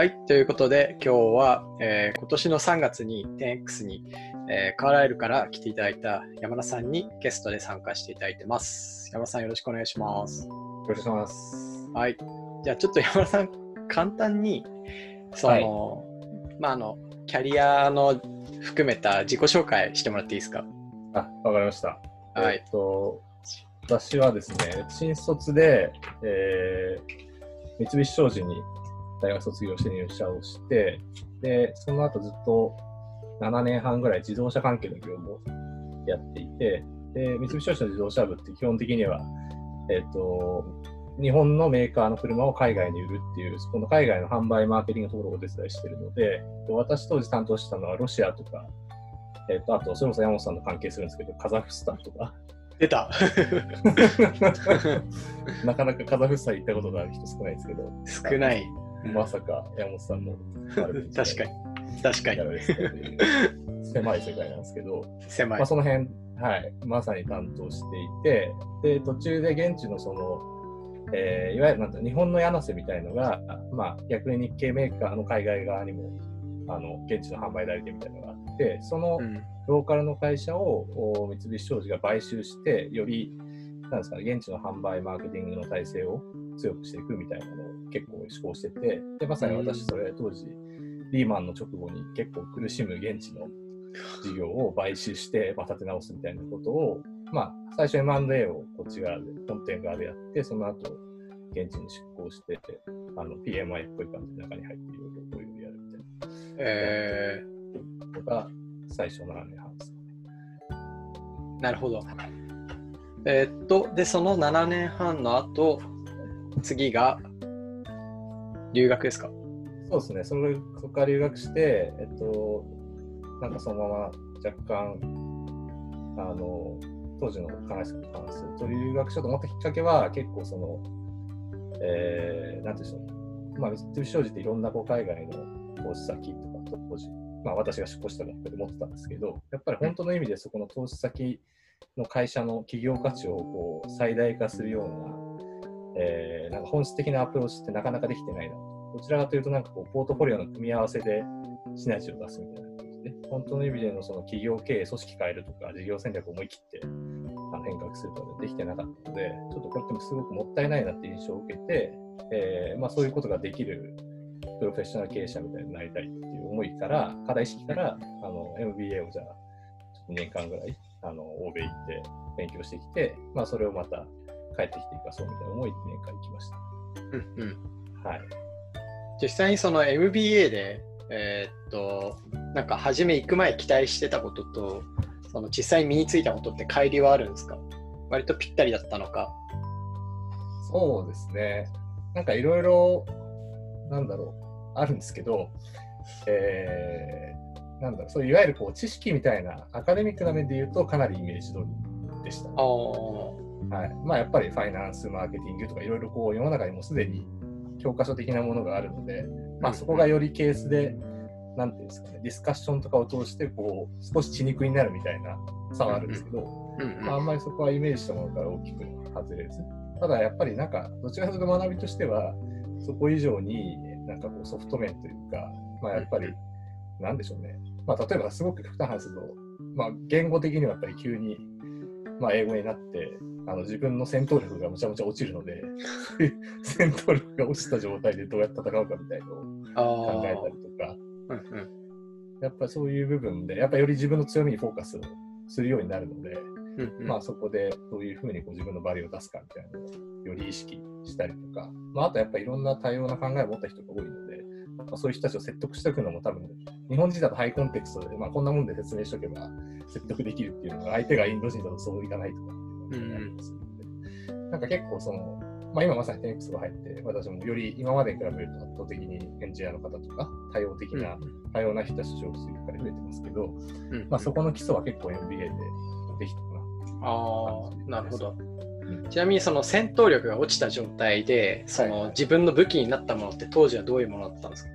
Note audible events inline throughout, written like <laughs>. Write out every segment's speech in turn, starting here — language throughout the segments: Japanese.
はい、ということで今日は、えー今年の3月に 10X に、えーカーライルから来ていただいた山田さんにゲストで参加していただいてます。山田さんよろしくお願いします。よろしくお願いします。はい。じゃあちょっと山田さん、簡単に、その、まあ、あの、キャリアの含めた自己紹介してもらっていいですか？あ、わかりました。はいえっと、私はですね、新卒で、えー三菱商事に大学卒業して入社をして、で、その後ずっと7年半ぐらい自動車関係の業務をやっていて、で、三菱商事の自動車部って基本的には、えっと、日本のメーカーの車を海外に売るっていう、そこの海外の販売マーケティングのところをお手伝いしているので、私当時担当したのはロシアとか、えっと、あと、それこそ山本さんと関係するんですけど、カザフスタンとか、出た。<laughs> なかなかカザフスタン行ったことがある人少ないですけど、少ない。まさか山本さんも <laughs> 確かに。確かに。狭い世界なんですけど、狭い。まあ、。その辺、はい、まさに担当していて、で、途中で現地のその、えーいわゆるなんだ日本の柳瀬みたいのが、まあ、逆に日系メーカーの海外側にも、あの、現地の販売代理店みたいなのがあって、そのうん。ローカルの会社をお三菱商事が買収して、より、なんですかね、現地の販売、マーケティングの体制を強くしていくみたいなのを結構施行してて、で、まさに私、それ当時、リーマンの直後に結構苦しむ現地の事業を買収して、まあ、立て直すみたいなことを、まあ、最初 M&A をこっち側で、本店側でやって、その後、現地に出向して、あの、PMI っぽい感じで中に入っていろいろこういうのやるみたいえなのが、最初の7年半ですかね。ー、なるほど。えーっと、で、その7年半の後、次が留学ですか？そうですね、それそこから留学して、えっと、なんかそのまま若干、あの、当時の話話すると、留学しようと思ったきっかけは、結構その、えー、なんていうんでしょう、まあ、三菱商事っていろんなこう海外の投資先とか、当時、まあ、私が出向した学校で持ってたんですけど、やっぱり本当の意味でそこの投資先の会社の企業価値をこう最大化するような、えーなんか本質的なアプローチってなかなかできてないな。どちらかというと、なんかこう、ポートフォリオの組み合わせでシナジーを出すみたいな感じで、本当の意味でのその企業経営、組織変えるとか、事業戦略を思い切ってあの変革するとかできてなかったので、ちょっとこれってすごくもったいないなって印象を受けて、えーまあ、そういうことができるプロフェッショナル経営者みたいになりたいっていう思いから、課題意識から、あの MBA をじゃあ、2年間ぐらい、あの、欧米行って勉強してきて、まあ、それをまた帰ってきて生かそうみたいな思いで2年間行きましうんうん。た。はい。実際にその MBA で、えーっと、なんか初め行く前期待してたことと、その実際に身についたことって乖離はあるんですか？割とぴったりだったのか？そうですね。なんかいろいろ、なんだろう、あるんですけど、えー、なんだろう、そういわゆるこう知識みたいなアカデミックな面で言うとかなりイメージ通りでした、ねああ。はい。まあやっぱりファイナンス、マーケティングとかいろいろこう世の中にもすでに教科書的なものがあるので、まあそこがよりケースで、なんていうんですかね、ディスカッションとかを通してこう少し血肉になるみたいな差はあるんですけど、まあ、あんまりそこはイメージしたものから大きく外れず。ただやっぱりなんか、どちらかというと学びとしては、そこ以上になんかこうソフト面というか、まあやっぱり、なんでしょうね。まあ例えばすごく極端な話すると、まあ言語的にはやっぱり急に、まあ英語になって、あの自分の戦闘力がむちゃむちゃ落ちるので、<laughs> 戦闘力が落ちた状態でどうやって戦うかみたいなのをあ考えたありとか、うんうん。やっぱりそういう部分で、やっぱりより自分の強みにフォーカスをするようになるので、うんうん。まあそこでどういうふうにこう自分のバリューを出すかみたいなのをより意識したりとか、まあ、あとやっぱりいろんな多様な考えを持った人が多いので、まあ、そういう人たちを説得しておくのも多分、日本人だとハイコンテクストで、まあ、こんなもんで説明しておけば説得できるっていうのが、相手がインド人だとそういかないとか、なんか結構その、まあ、今まさに 10X が入って、私もより今までに比べると圧倒的にエンジニアの方とか、多様的な、多様な人たちと少数いっぱい増えてますけど、うんうんまあ、そこの基礎は結構 MBA でできたかな。ああ、なるほど。うん。ちなみにその戦闘力が落ちた状態で、その自分の武器になったものって当時はどういうものだったんですか？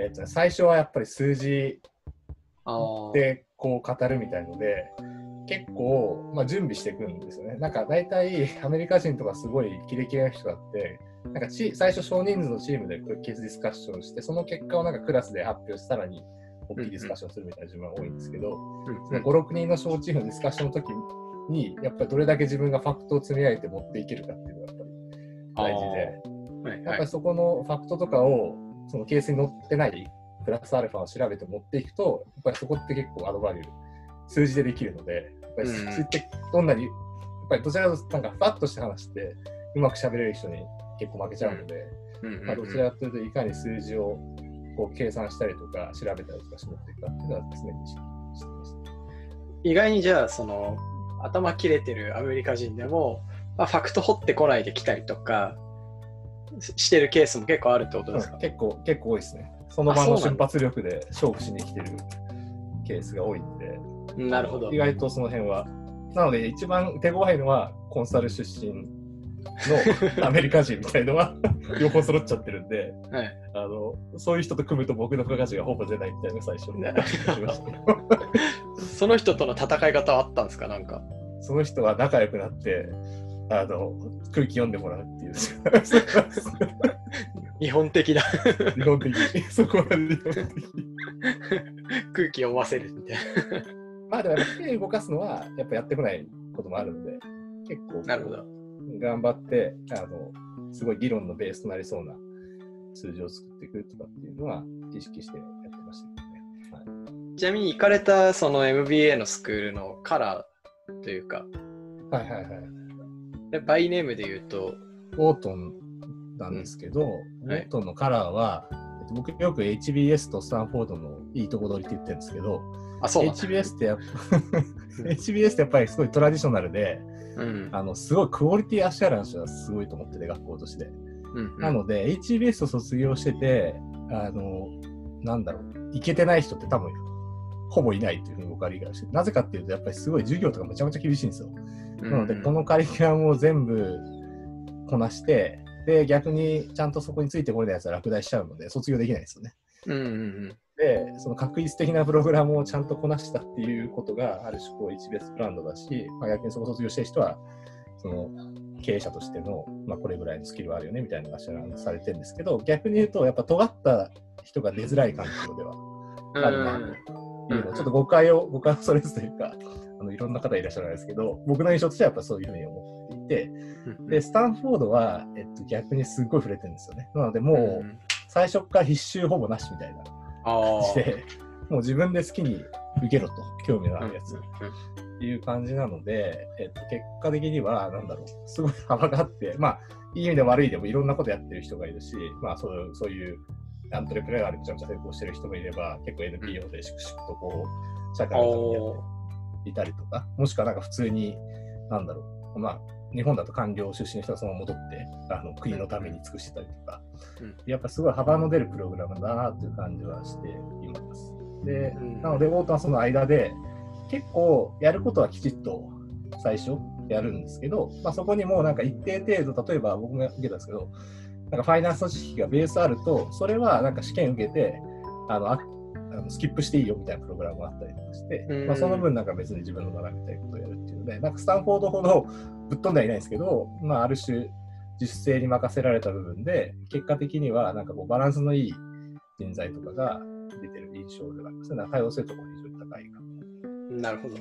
えっとね、最初はやっぱり数字。でこう語るみたいので、結構、まあ、準備していくんですよね。なんか大体アメリカ人とかすごいキレキレな人だって、なんかチ最初少人数のチームでケースディスカッションして、その結果をなんかクラスで発表して、さらに大きいディスカッションするみたいな順番が多いんですけど、その5、6人の小チームのディスカッションの時に、やっぱりどれだけ自分がファクトを積み上げて持っていけるかっていうのがやっぱり大事で。はいはいやっぱりそこのファクトとかをそのケースに載ってないプラスアルファを調べて持っていくと、やっぱりそこって結構アドバリュー、数字でできるので、やっぱり数字ってどんなに、やっぱりどちらかとなんかふわっとして話して、うまく喋れる人に結構負けちゃうので、まあ、どちらかというといかに数字をこう計算したりとか調べたりとかして持っていくかっていうのは常に意識してました。意外にじゃあその頭切れてるアメリカ人でも、まあ、ファクト掘ってこないで来たりとかししてるケースも結構あるってことですか、結構、結構多いですね。その場の瞬発力で勝負しに来てるケースが多いんで、なるほど意。外とその辺は。なので、一番手強いのは、コンサル出身のアメリカ人みたいのは、<laughs> 両方揃っちゃってるんで、はい、あのそういう人と組むと僕の付加価値がほぼ出ないみたいな最初に <laughs> ねしましたその人との戦い方はあったんですか？なんか。その人は仲良くなって、あの空気読んでもらうっていう。<laughs> 日本的な日本的に。そこは日本的に。空気読ませるみたいまあでも手動かすのはやっぱやってこないこともあるんで、結構な。なるほど。頑張って、あの、すごい議論のベースとなりそうな数字を作っていくとかっていうのは意識してやってましたけどね。はい。ちなみに行かれたその MBA のスクールのカラーというか、はいはいはい。でバイネームで言うと、オートンなんですけど、オートンのカラーは、えっと僕よく HBS とスタンフォードのいいとこ取りって言ってるんですけど、あ、そう HBS ってやっぱ <laughs> HBS ってやっぱりすごいトラディショナルで、うんあのすごいクオリティアシュアランスはすごいと思ってて、学校として。うんうんなので、HBS を卒業してて、あの、なんだろう、いけてない人って多分、ほぼいないというふうに僕は理解しててなぜかっていうと、やっぱりすごい授業とかめちゃめちゃ厳しいんですよ。なので、このカリキュラムを全部こなして、で、逆にちゃんとそこについてこれないやつは落第しちゃうので、卒業できないですよね。うんうんうんで、その確率的なプログラムをちゃんとこなしたっていうことが、ある種こう HBS ブランドだし、まあ、逆にそこ卒業してる人は、その経営者としての、まあ、これぐらいのスキルはあるよねみたいなのがされてるんですけど、逆に言うと、やっぱ尖った人が出づらい環境ではうんあるなというのを、ちょっと誤解を、誤解をそれずというか、あのいろんな方いらっしゃるんですけど、僕の印象としてはやっぱそういうふうに思っていて、うんで、スタンフォードは、えっと、逆にすっごい触れてるんですよね。なので、もうんう最初から必修ほぼなしみたいな。ああして、もう自分で好きに受けろと、興味のあるやつ。うんっていう感じなので、えっと、結果的には、なんだろう、すごい幅があって、まあ、いい意味でも悪いでもいろんなことやってる人がいるし、まあ、そういうそういうアントレプレナーでめちゃめちゃ成功してる人もいれば、結構 NPO で粛々とこう、社会のためにやっていたりとか、もしくはなんか普通に、なんだろう、まあ、日本だと官僚出身の人がそのまま戻って、あの国のために尽くしてたりとか、うん。やっぱすごい幅の出るプログラムだなという感じはしています。で、うん。なので、オートはその間で、結構やることはきちっと最初やるんですけど、まあ、そこにもうなんか一定程度、例えば僕も受けたんですけど、なんかファイナンスの知識がベースあると、それはなんか試験受けて、あのああのスキップしていいよみたいなプログラムがあったりとかして、うんまあ、その分なんか別に自分の学びたいことをやるっていうので、なんかスタンフォードほど <laughs> ぶっ飛んではいないんですけど、まあ、ある種自主性に任せられた部分で、結果的にはなんかこうバランスのいい人材とかが出てる印象ではありますね。多様性とかも非常に高いかな。なるほど。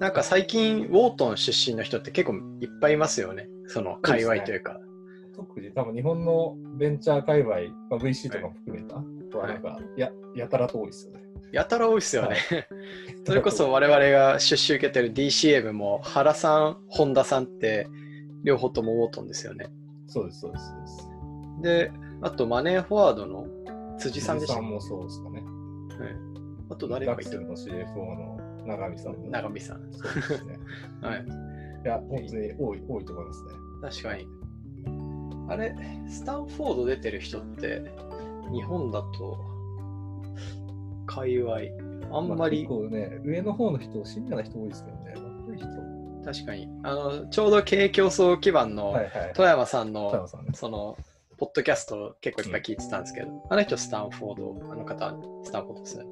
なんか最近、ウォートン出身の人って結構いっぱいいますよね。その界隈というか。特に多分日本のベンチャー界隈、まあ、VC とかも含めた、はなんかややたらと多いですよね。やたら多いですよね。はい <laughs> それこそ我々が出資受けてる DCA 部も原さん、本田さんって両方ともウォートンですよね。そうです、そうです。であとマネーフォワードの辻さんでしたっけ？辻もそうですかね。はいあと誰かいたの？CFO の永見さんも。長見さん。そうですね。はい。いや、本当に多い多いと思いますね。確かに。あれ、スタンフォード出てる人って、日本だと、界隈、あんまり結、構ね、上の方の人、シニアな人多いですけどね。若い人。確かに、あの、ちょうど経営競争基盤のはいはい。富山さんの富山さんね。その、ポッドキャスト結構いっぱい聞いてたんですけど、あの人スタンフォード、あの方、スタンフォードですね。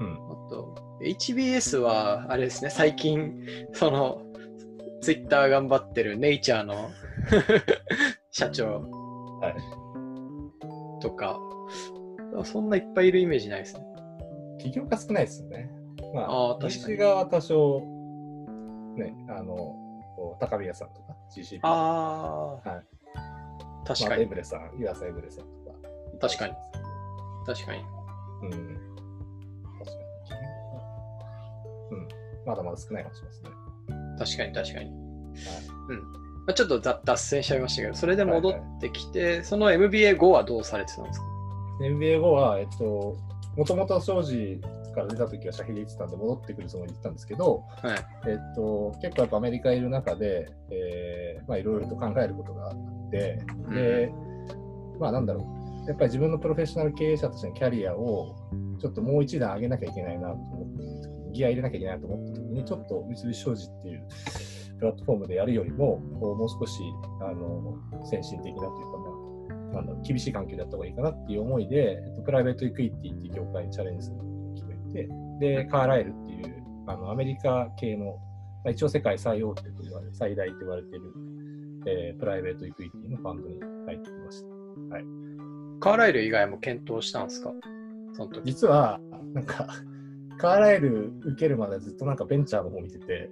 うん。あと、HBS は、あれですね、最近、その、ツイッター頑張ってるネイチャーの <laughs> 社長はい。とか、そんないっぱいいるイメージないですね。起業家少ないですよね。まあ、あー確かに西側は多少、ね、あの、高宮さんとか、GCP、ああ、はい確かに、まあエブレさん、湯浅エブレさんとか。確かに。確かに。うん。確かに。うん。まだまだ少ないかもしれないですね。確かに、確かに。はい。まあ、ちょっとだ脱線しちゃいましたけど、それで戻ってきて、その MBA 後はどうされてたんですか？MBA 後は、えっと、もともと庄司から出た時はシャヒで行ってたんで、戻ってくるつもりで行ったんですけど、はい。えっと、結構やっぱアメリカいる中で、えーまあいろいろと考えることがあって、で、まあなんだろう、やっぱり自分のプロフェッショナル経営者としてのキャリアをちょっともう一段上げなきゃいけないなと思って、ギア入れなきゃいけないなと思った時に、ちょっと三菱商事っていうプラットフォームでやるよりも、こうもう少しあの先進的なというか、まあ、なんだろう厳しい環境でやった方がいいかなっていう思いで、えっと、プライベートイクイティっていう業界にチャレンジすることを決めて、で、カーライルっていうあのアメリカ系の、まあ、一応世界最大手と言われる、最大と言われている、えープライベートイクイティのファンドに入ってきました。カーライル以外も検討したんですか？その時。実は、なんか、カーライル受けるまでずっとなんかベンチャーの方見てて。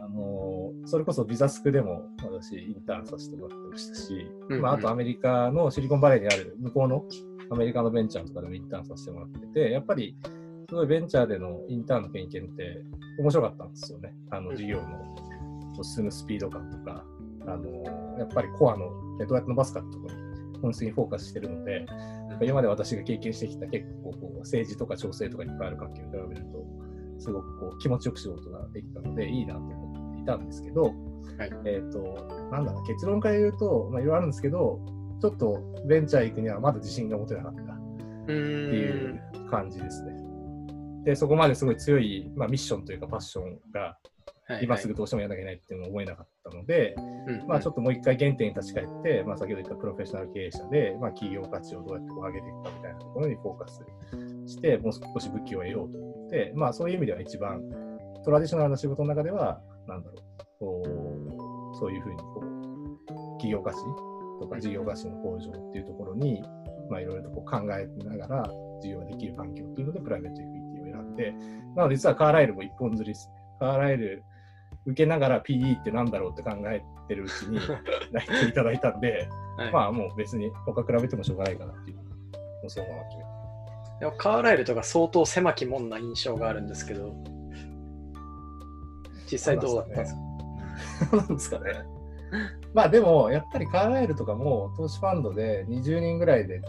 あのーそれこそビザスクでも私インターンさせてもらってましたし、うんうんまあ、あとアメリカのシリコンバレーにある向こうのアメリカのベンチャーとかでもインターンさせてもらってて、やっぱりすごいベンチャーでのインターンの経験って面白かったんですよね。あの事業の進むスピード感とか、あのーやっぱりコアのえどうやって伸ばすかってところに本質にフォーカスしてるので、今まで私が経験してきた結構こう政治とか調整とかいっぱいある環境に比べると、すごくこう気持ちよく仕事ができたので、いいなと思っていたんですけど、はいえっ、と、なんだろう、結論から言うと、まあ、いろいろあるんですけど、ちょっとベンチャー行くにはまだ自信が持てなかったっうていー。うん感じですね。で、そこまですごい強い、まあ、ミッションというかパッションがはい今すぐどうしてもやらなきゃいけないっていうのを思えなかったので、うんまあ、ちょっともう一回原点に立ち返って、まあ、先ほど言ったプロフェッショナル経営者で、まあ、企業価値をどうやってこう上げていくかみたいなところにフォーカスして、もう少し武器を得ようと思って、まあ、そういう意味では一番トラディショナルな仕事の中では、なんだろう、こうそういうふうにこう企業価値とか事業価値の向上っていうところに、まあ、いろいろとこう考えながら事業ができる環境っていうので、プライベートエクイティを選んで、なので実はカーライルも一本釣りですね。カーライル受けながら PE ってなんだろうって考えてるうちに <laughs> 内定いただいたんで、はいまあもう別に他比べてもしょうがないかなっていう。もうそのまま決めでもカーライルとか相当狭きもんな印象があるんですけど、実際どうだったんですか？た。なんですかね。<laughs> まあでも、やっぱりカーライルとかも投資ファンドで20人ぐらいで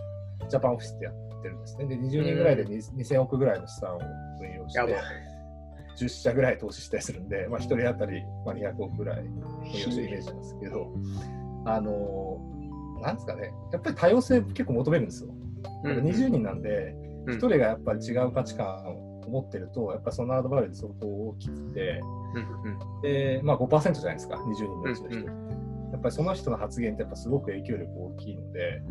ジャパンオフィスってやってるんですね。で、20人ぐらいでに2000億ぐらいの資産を運用してやばい、10社ぐらい投資したりするんで、まあ、1人当たりまあ200億ぐらい運用してるイメージなんですけど、あのーなんですかね、やっぱり多様性結構求めるんですよ。うんやっぱ20人なんで、うん。1人がやっぱり違う価値観を持ってると、やっぱそのアドバルで相当大きくて、で、まあ5%じゃないですか、20人のうちの1人って。うんやっぱりその人の発言ってやっぱすごく影響力大きいので、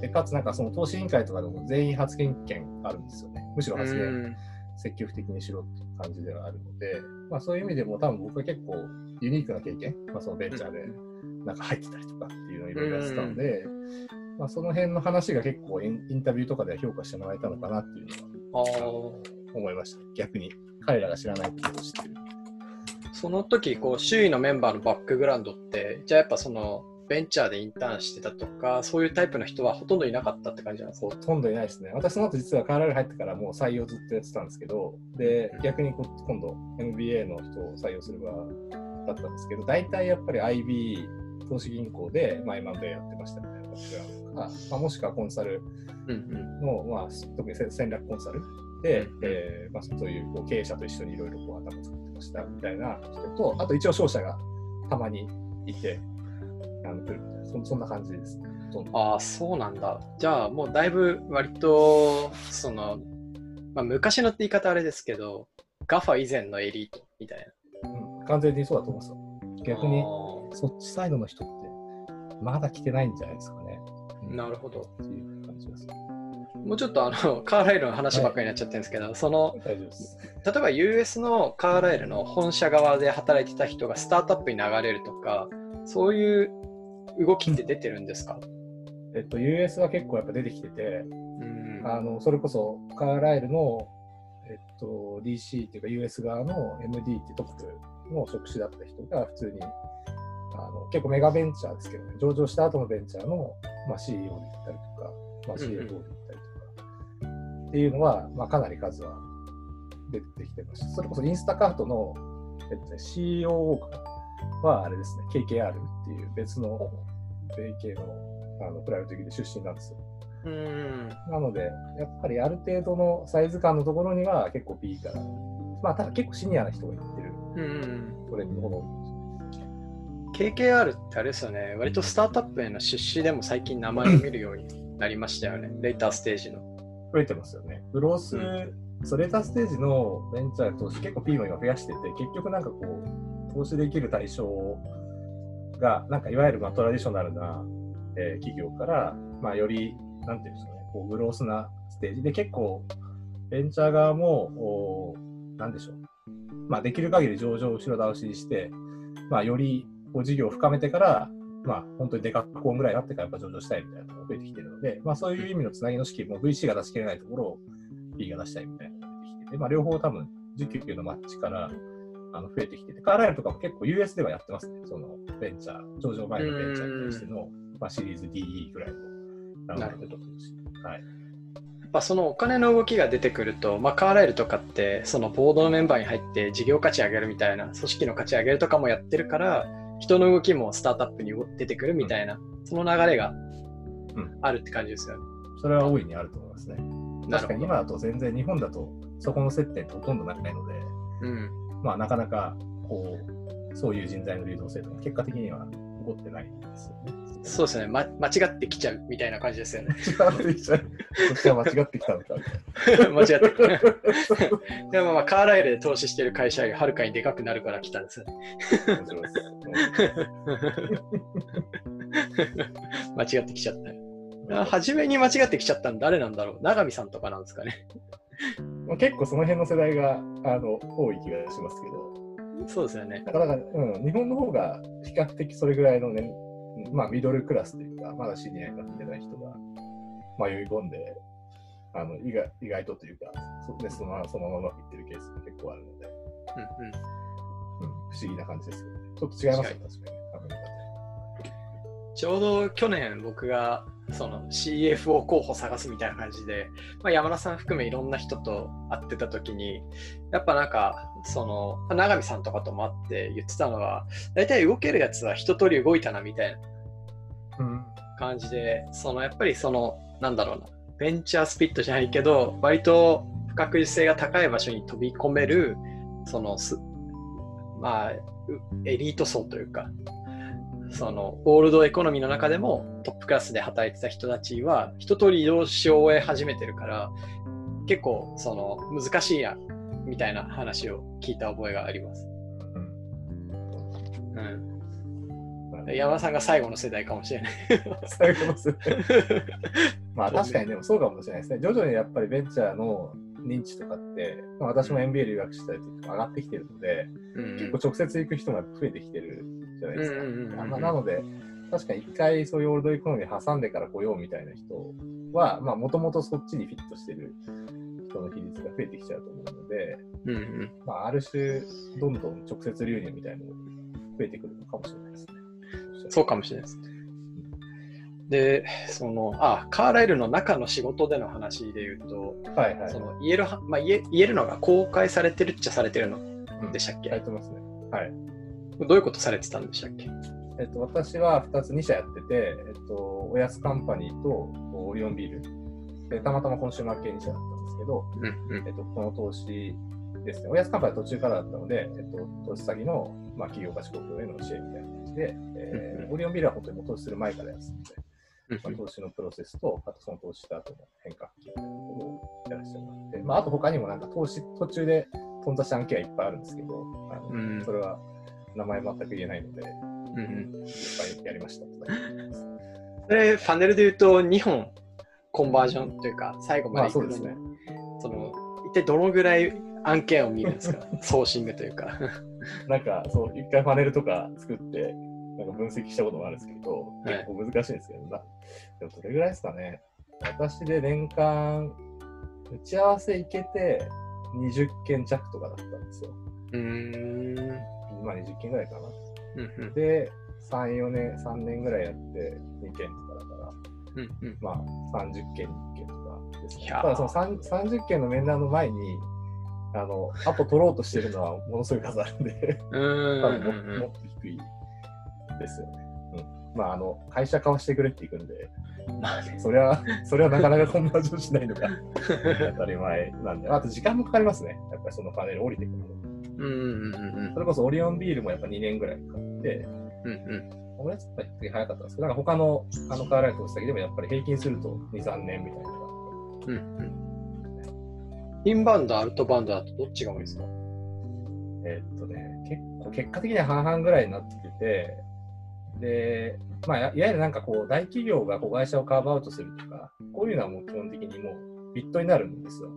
でかつなんかその投資委員会とかでも全員発言権あるんですよね。むしろ発言うん。積極的にしろっていう感じではあるので、まあそういう意味でも多分僕は結構ユニークな経験、まあそのベンチャーでなんか入ってたりとかっていうのをいろいろやってたので、まあその辺の話が結構インタビューとかでは評価してもらえたのかなっていうのは思いました。逆に。彼らが知らないことを知ってる。その時こう周囲のメンバーのバックグラウンドってじゃあやっぱそのベンチャーでインターンしてたとかそういうタイプの人はほとんどいなかったって感じなんですか？ほとんどいないですね。私その後実はカーラル入ってからもう採用ずっとやってたんですけど、で、逆にこ今度 MBA の人を採用する場だったんですけど、大体やっぱり IB 投資銀行で、まあ、今までやってましたみたいなバックグラウンドとか、まあ、もしくはコンサルうんの、まあ、特に戦戦略コンサルで、うんえーまあ、そういうこう経営者と一緒にいろいろこう頭使ってましたみたいな人と、あと一応商社がたまにいて、あの来るみたいなそんそんな感じです。ああそうなんだ。じゃあもうだいぶ割とその、まあ、昔のって言い方あれですけど GAFA 以前のエリートみたいうん、完全にそうだと思います逆にあそっちサイドの人ってまだ来てないんじゃないですかね。ーなるほどっていう感じです。もうちょっとあの <laughs> カーライルの話ばっかりになっちゃってるんですけど、その大丈夫です。例えば US のカーライルの本社側で働いてた人がスタートアップに流れるとか、そういう動きって出てるんですか、えっと、US は結構やっぱ出てきてて、うんあのそれこそカーライルの、えっと、DC っていうか US 側の MD ってトップの職種だった人が普通にあの結構メガベンチャーですけどね、上場した後のベンチャーの、まあ、CEO で行ったりとか、まあ、CFO で行ったりとか、っていうのは、まあ、かなり数は出てきてました。それこそインスタカートの、えっとね、COO はあれですね、KKR っていう別の米系のあのプライベート企業で出身なんですよ。うんなので、やっぱりある程度のサイズ感のところには結構 B から、まあ、ただ結構シニアな人が言ってるうんトレンドの KKR ってあれですよね、割とスタートアップへの出資でも最近名前を見るようになりましたよね、レーターステージの。増えてますよね。グロース、うそうレーターステージのベンチャー投資、結構 P も今増やしてて、結局なんかこう、投資できる対象が、なんかいわゆるまあトラディショナルな、えー企業から、まあ、より、なんていうんですかね、こうグロースなステージ。で、結構、ベンチャー側も、おなんでしょう、まあ、できる限り上場を後ろ倒しにして、まあ、よりこう事業を深めてから、まあ、本当にデカコンぐらいになってからやっぱ上場したいみたいなのが増えてきてるので、まあ、そういう意味のつなぎの資金も VC が出しきれないところを B が出したいみたいなのが出てきてて、まあ、両方多分、需給のマッチからあの増えてきてて、カーライルとかも結構 US ではやってますね、そのベンチャー、上場前のベンチャーに対しての、まあ、シリーズ DE ぐらいのラウンドとかもしはい。やっぱそのお金の動きが出てくると、まあ、カーライルとかってそのボードのメンバーに入って事業価値上げるみたいな組織の価値上げるとかもやってるから人の動きもスタートアップに出てくるみたいな、その流れがんあるって感じですよね。それは大いにあると思いますね。確かに今だと全然日本だとそこの接点ってほとんどないので、うんまあ、なかなかこうそういう人材の流動性とか結果的には起こってないんですよね。そうですね、ま、間違ってきちゃうみたいな感じですよね。間違ってきちゃう。そっちは間違ってきたのか。<laughs> 間違ってる。でもまあカーライルで投資してる会社よりはるかにでかくなるから来たんですよね。間違ってきちゃった。あ初めに間違ってきちゃったの誰なんだろう？永見さんとかなんですかね。まあ、結構その辺の世代があの多い気がしますけど、そうですよね。なかなか、うん、日本の方が比較的それぐらいのね、まあ、ミドルクラスというか、まだシニアになってない人が迷い込んで、あの意外意外とというか、そでそのままそのままうまくいってるケースが結構あるので、うんうんうん、不思議な感じですよね。ちょっと違いますよ、確かに。ちょうど去年僕がその CFO 候補探すみたいな感じで、まあ、山田さん含めいろんな人と会ってた時にやっぱなんかその永見さんとかとも会って言ってたのは大体動けるやつは一通り動いたなみたいな感じでそのやっぱりそのなんだろうなベンチャースピットじゃないけど割と不確実性が高い場所に飛び込めるそのすまあエリート層というかそのオールドエコノミーの中でもトップクラスで働いてた人たちは一通り移動し終え始めてるから結構その難しいやみたいな話を聞いた覚えがあります。うん、山田さんが最後の世代かもしれない。最後の世代 <laughs> まあ確かにでもそうかもしれないですね。徐々にやっぱりベンチャーの認知とかって、まあ、私も MBA 留学したりとか上がってきてるので、うん結構直接行く人も増えてきてるじゃないですか。うんうんうんうんあまあなので、確かに一回そういうオールドエコノミー挟んでから来ようみたいな人は、まあもともとそっちにフィットしてる人の比率が増えてきちゃうと思うので、うんうんまあある種、どんどん直接流入みたいなのが増えてくるのかもしれないですね。そうかもしれないです。で、その、あ、カーライルの中の仕事での話で言うと、はいはい。その言えるは、まあ、言え言えるのが公開されてるっちゃされてるのうんでしたっけ、やってますね。はい。どういうことされてたんでしたっけ？えっと、私は2つ、2社やってて、えっと、おやつカンパニーとオリオンビール。で、たまたまコンシューマー系2社だったんですけど、うんうん。えっと、この投資ですね、おやつカンパニーは途中からだったので、えっと、投資先の、まあ、企業価値公表への支援みたいな感じで、えうんうん。ーオリオンビールは本当にもう投資する前からやってたので、まあ、うん。投資のプロセスと、あとその投資した後の変革期みたいなところをやらせてもらって、まあ、あと他にもなんか投資途中で頓挫した案件はいっぱいあるんですけど、あのうん。それは名前全く言えないので、うんうんいっぱいやりました。それ、ファネルで言うと2本コンバージョンというか、最後まで行くのに、まあその一体どのぐらい案件を見るんですか、<laughs> ソーシングというか。なんか、そう、一回パネルとか作って、なんか分析したこともあるんですけど、はい結構難しいんですけど、なでもどれぐらいですかね。私で年間、打ち合わせ行けて20件弱とかだったんですよ。うーん。まあ20件ぐらいかな。うんうんで、3、4年、3年ぐらいやって2件とかだから、うんうんまあ30件、1件とかですね。ただその3 30件の面談の前に、あの、アポ取ろうとしてるのはものすごい数あるんで、多分も,、っと低いですよね。うん。まあ、あの、会社買わしてくれっていくんで、まあね。それは、それはなかなかコンバージョンしないのが当たり前なんで、あと時間もかかりますね。やっぱりそのパネル降りてくるの。うんうんうんうん。それこそオリオンビールもやっぱ2年ぐらいかかって、うんうん。このやつは比較的早かったんですけど、なんか他のあのカーライトの先でもやっぱり平均すると2、3年みたいな。うんうん。インバウンド、アウトバウンドだとどっちが多いですか？えーっとね、結構、結果的には半々ぐらいになってて、で、まあ、いわいわゆるなんかこう、大企業が子会社をカーブアウトするとか、こういうのはもう基本的にもう、ビットになるんですよ。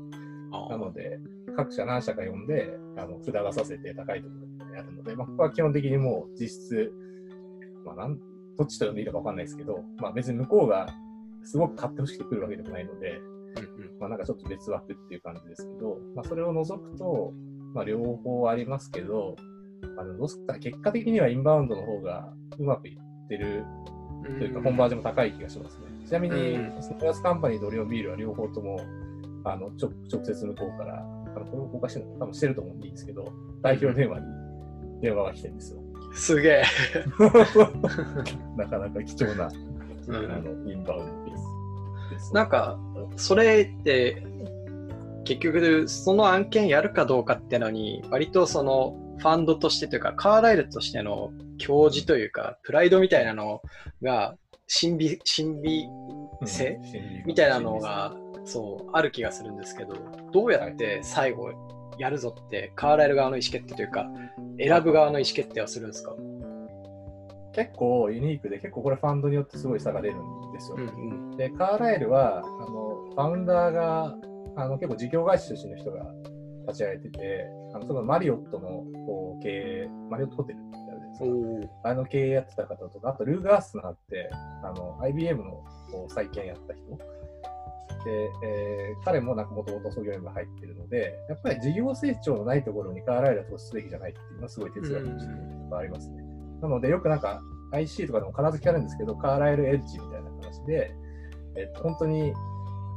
なので、各社何社か呼んで、あの札がさせて高いところでやるので、まあ、ここは基本的にもう実質、まあ、なんどっちと呼んでいいのか分かんないですけど、まあ、別に向こうがすごく買ってほしくて来るわけでもないので、うんまあ、なんかちょっと別枠っていう感じですけど、まあ、それを除くと、まあ、両方ありますけど、あのどうすか結果的にはインバウンドの方がうまくいってるうんというか、コンバージョンも高い気がしますね。ちなみにう、スノーヤスカンパニーとオリオンビールは両方ともあの直直接向こうから、これを公開してるの多分してると思うんでいいんですけど、代表電話に電話が来てるんですよ。すげえ。<laughs> なかなか貴重な、うんあのインバウンドです。ですなんか、それって、結局、その案件やるかどうかっていうのに、割とそのファンドとしてというか、カーライルとしての教授というか、プライドみたいなのが、神秘、神秘うん性心理みたいなのが、そう、ある気がするんですけど、どうやって最後やるぞって、カーライル側の意思決定というか、選ぶ側の意思決定をするんですか？結構ユニークで、結構これファンドによってすごい差が出るんですよ。うんうん。で、カーライルは、あのファウンダーがあの結構事業会社出身の人が立ち上げてて、あのそのマリオットのこう経営、マリオットホテルってあるじゃないですあの経営やってた方とか、あとルーガースナーって、あの IBM のこう再建やった人。で、えー彼もなんかもともと創業メンバー入ってるので、やっぱり事業成長のないところにカーライルは投資すべきじゃないっていうのはすごい哲学としてありますね。なので、よくなんか IC とかでも必ず聞かれるんですけど、カーライルエッジみたいな話で、えっと、本当に、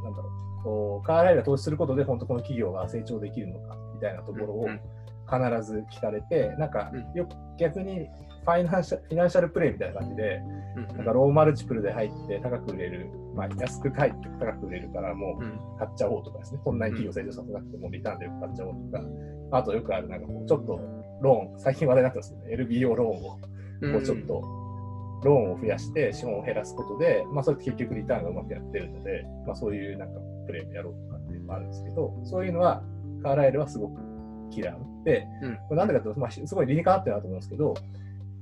なんだろう、こうカーライルが投資することで本当この企業が成長できるのかみたいなところを必ず聞かれて、なんかうんよく逆にファイナンシャフィナンシャルプレイみたいな感じで、うんなんかローマルチプルで入って高く売れる、まあ、安く買って高く売れるからもう買っちゃおうとかですね、こんなに企業成長させなくてもリターンでよく買っちゃおうとか、あとよくあるなんかこうちょっとローン、最近話題になってますよね、LBO ローンをうんこうちょっとローンを増やして資本を減らすことで、まあ、それって結局リターンがうまくやってるので、まあ、そういうなんかプレイもやろうとかっていうのもあるんですけど、そういうのはカーライルはすごく嫌う。で、うん。これなんでかというと、まあ、すごい理にかなってるなと思うんですけど、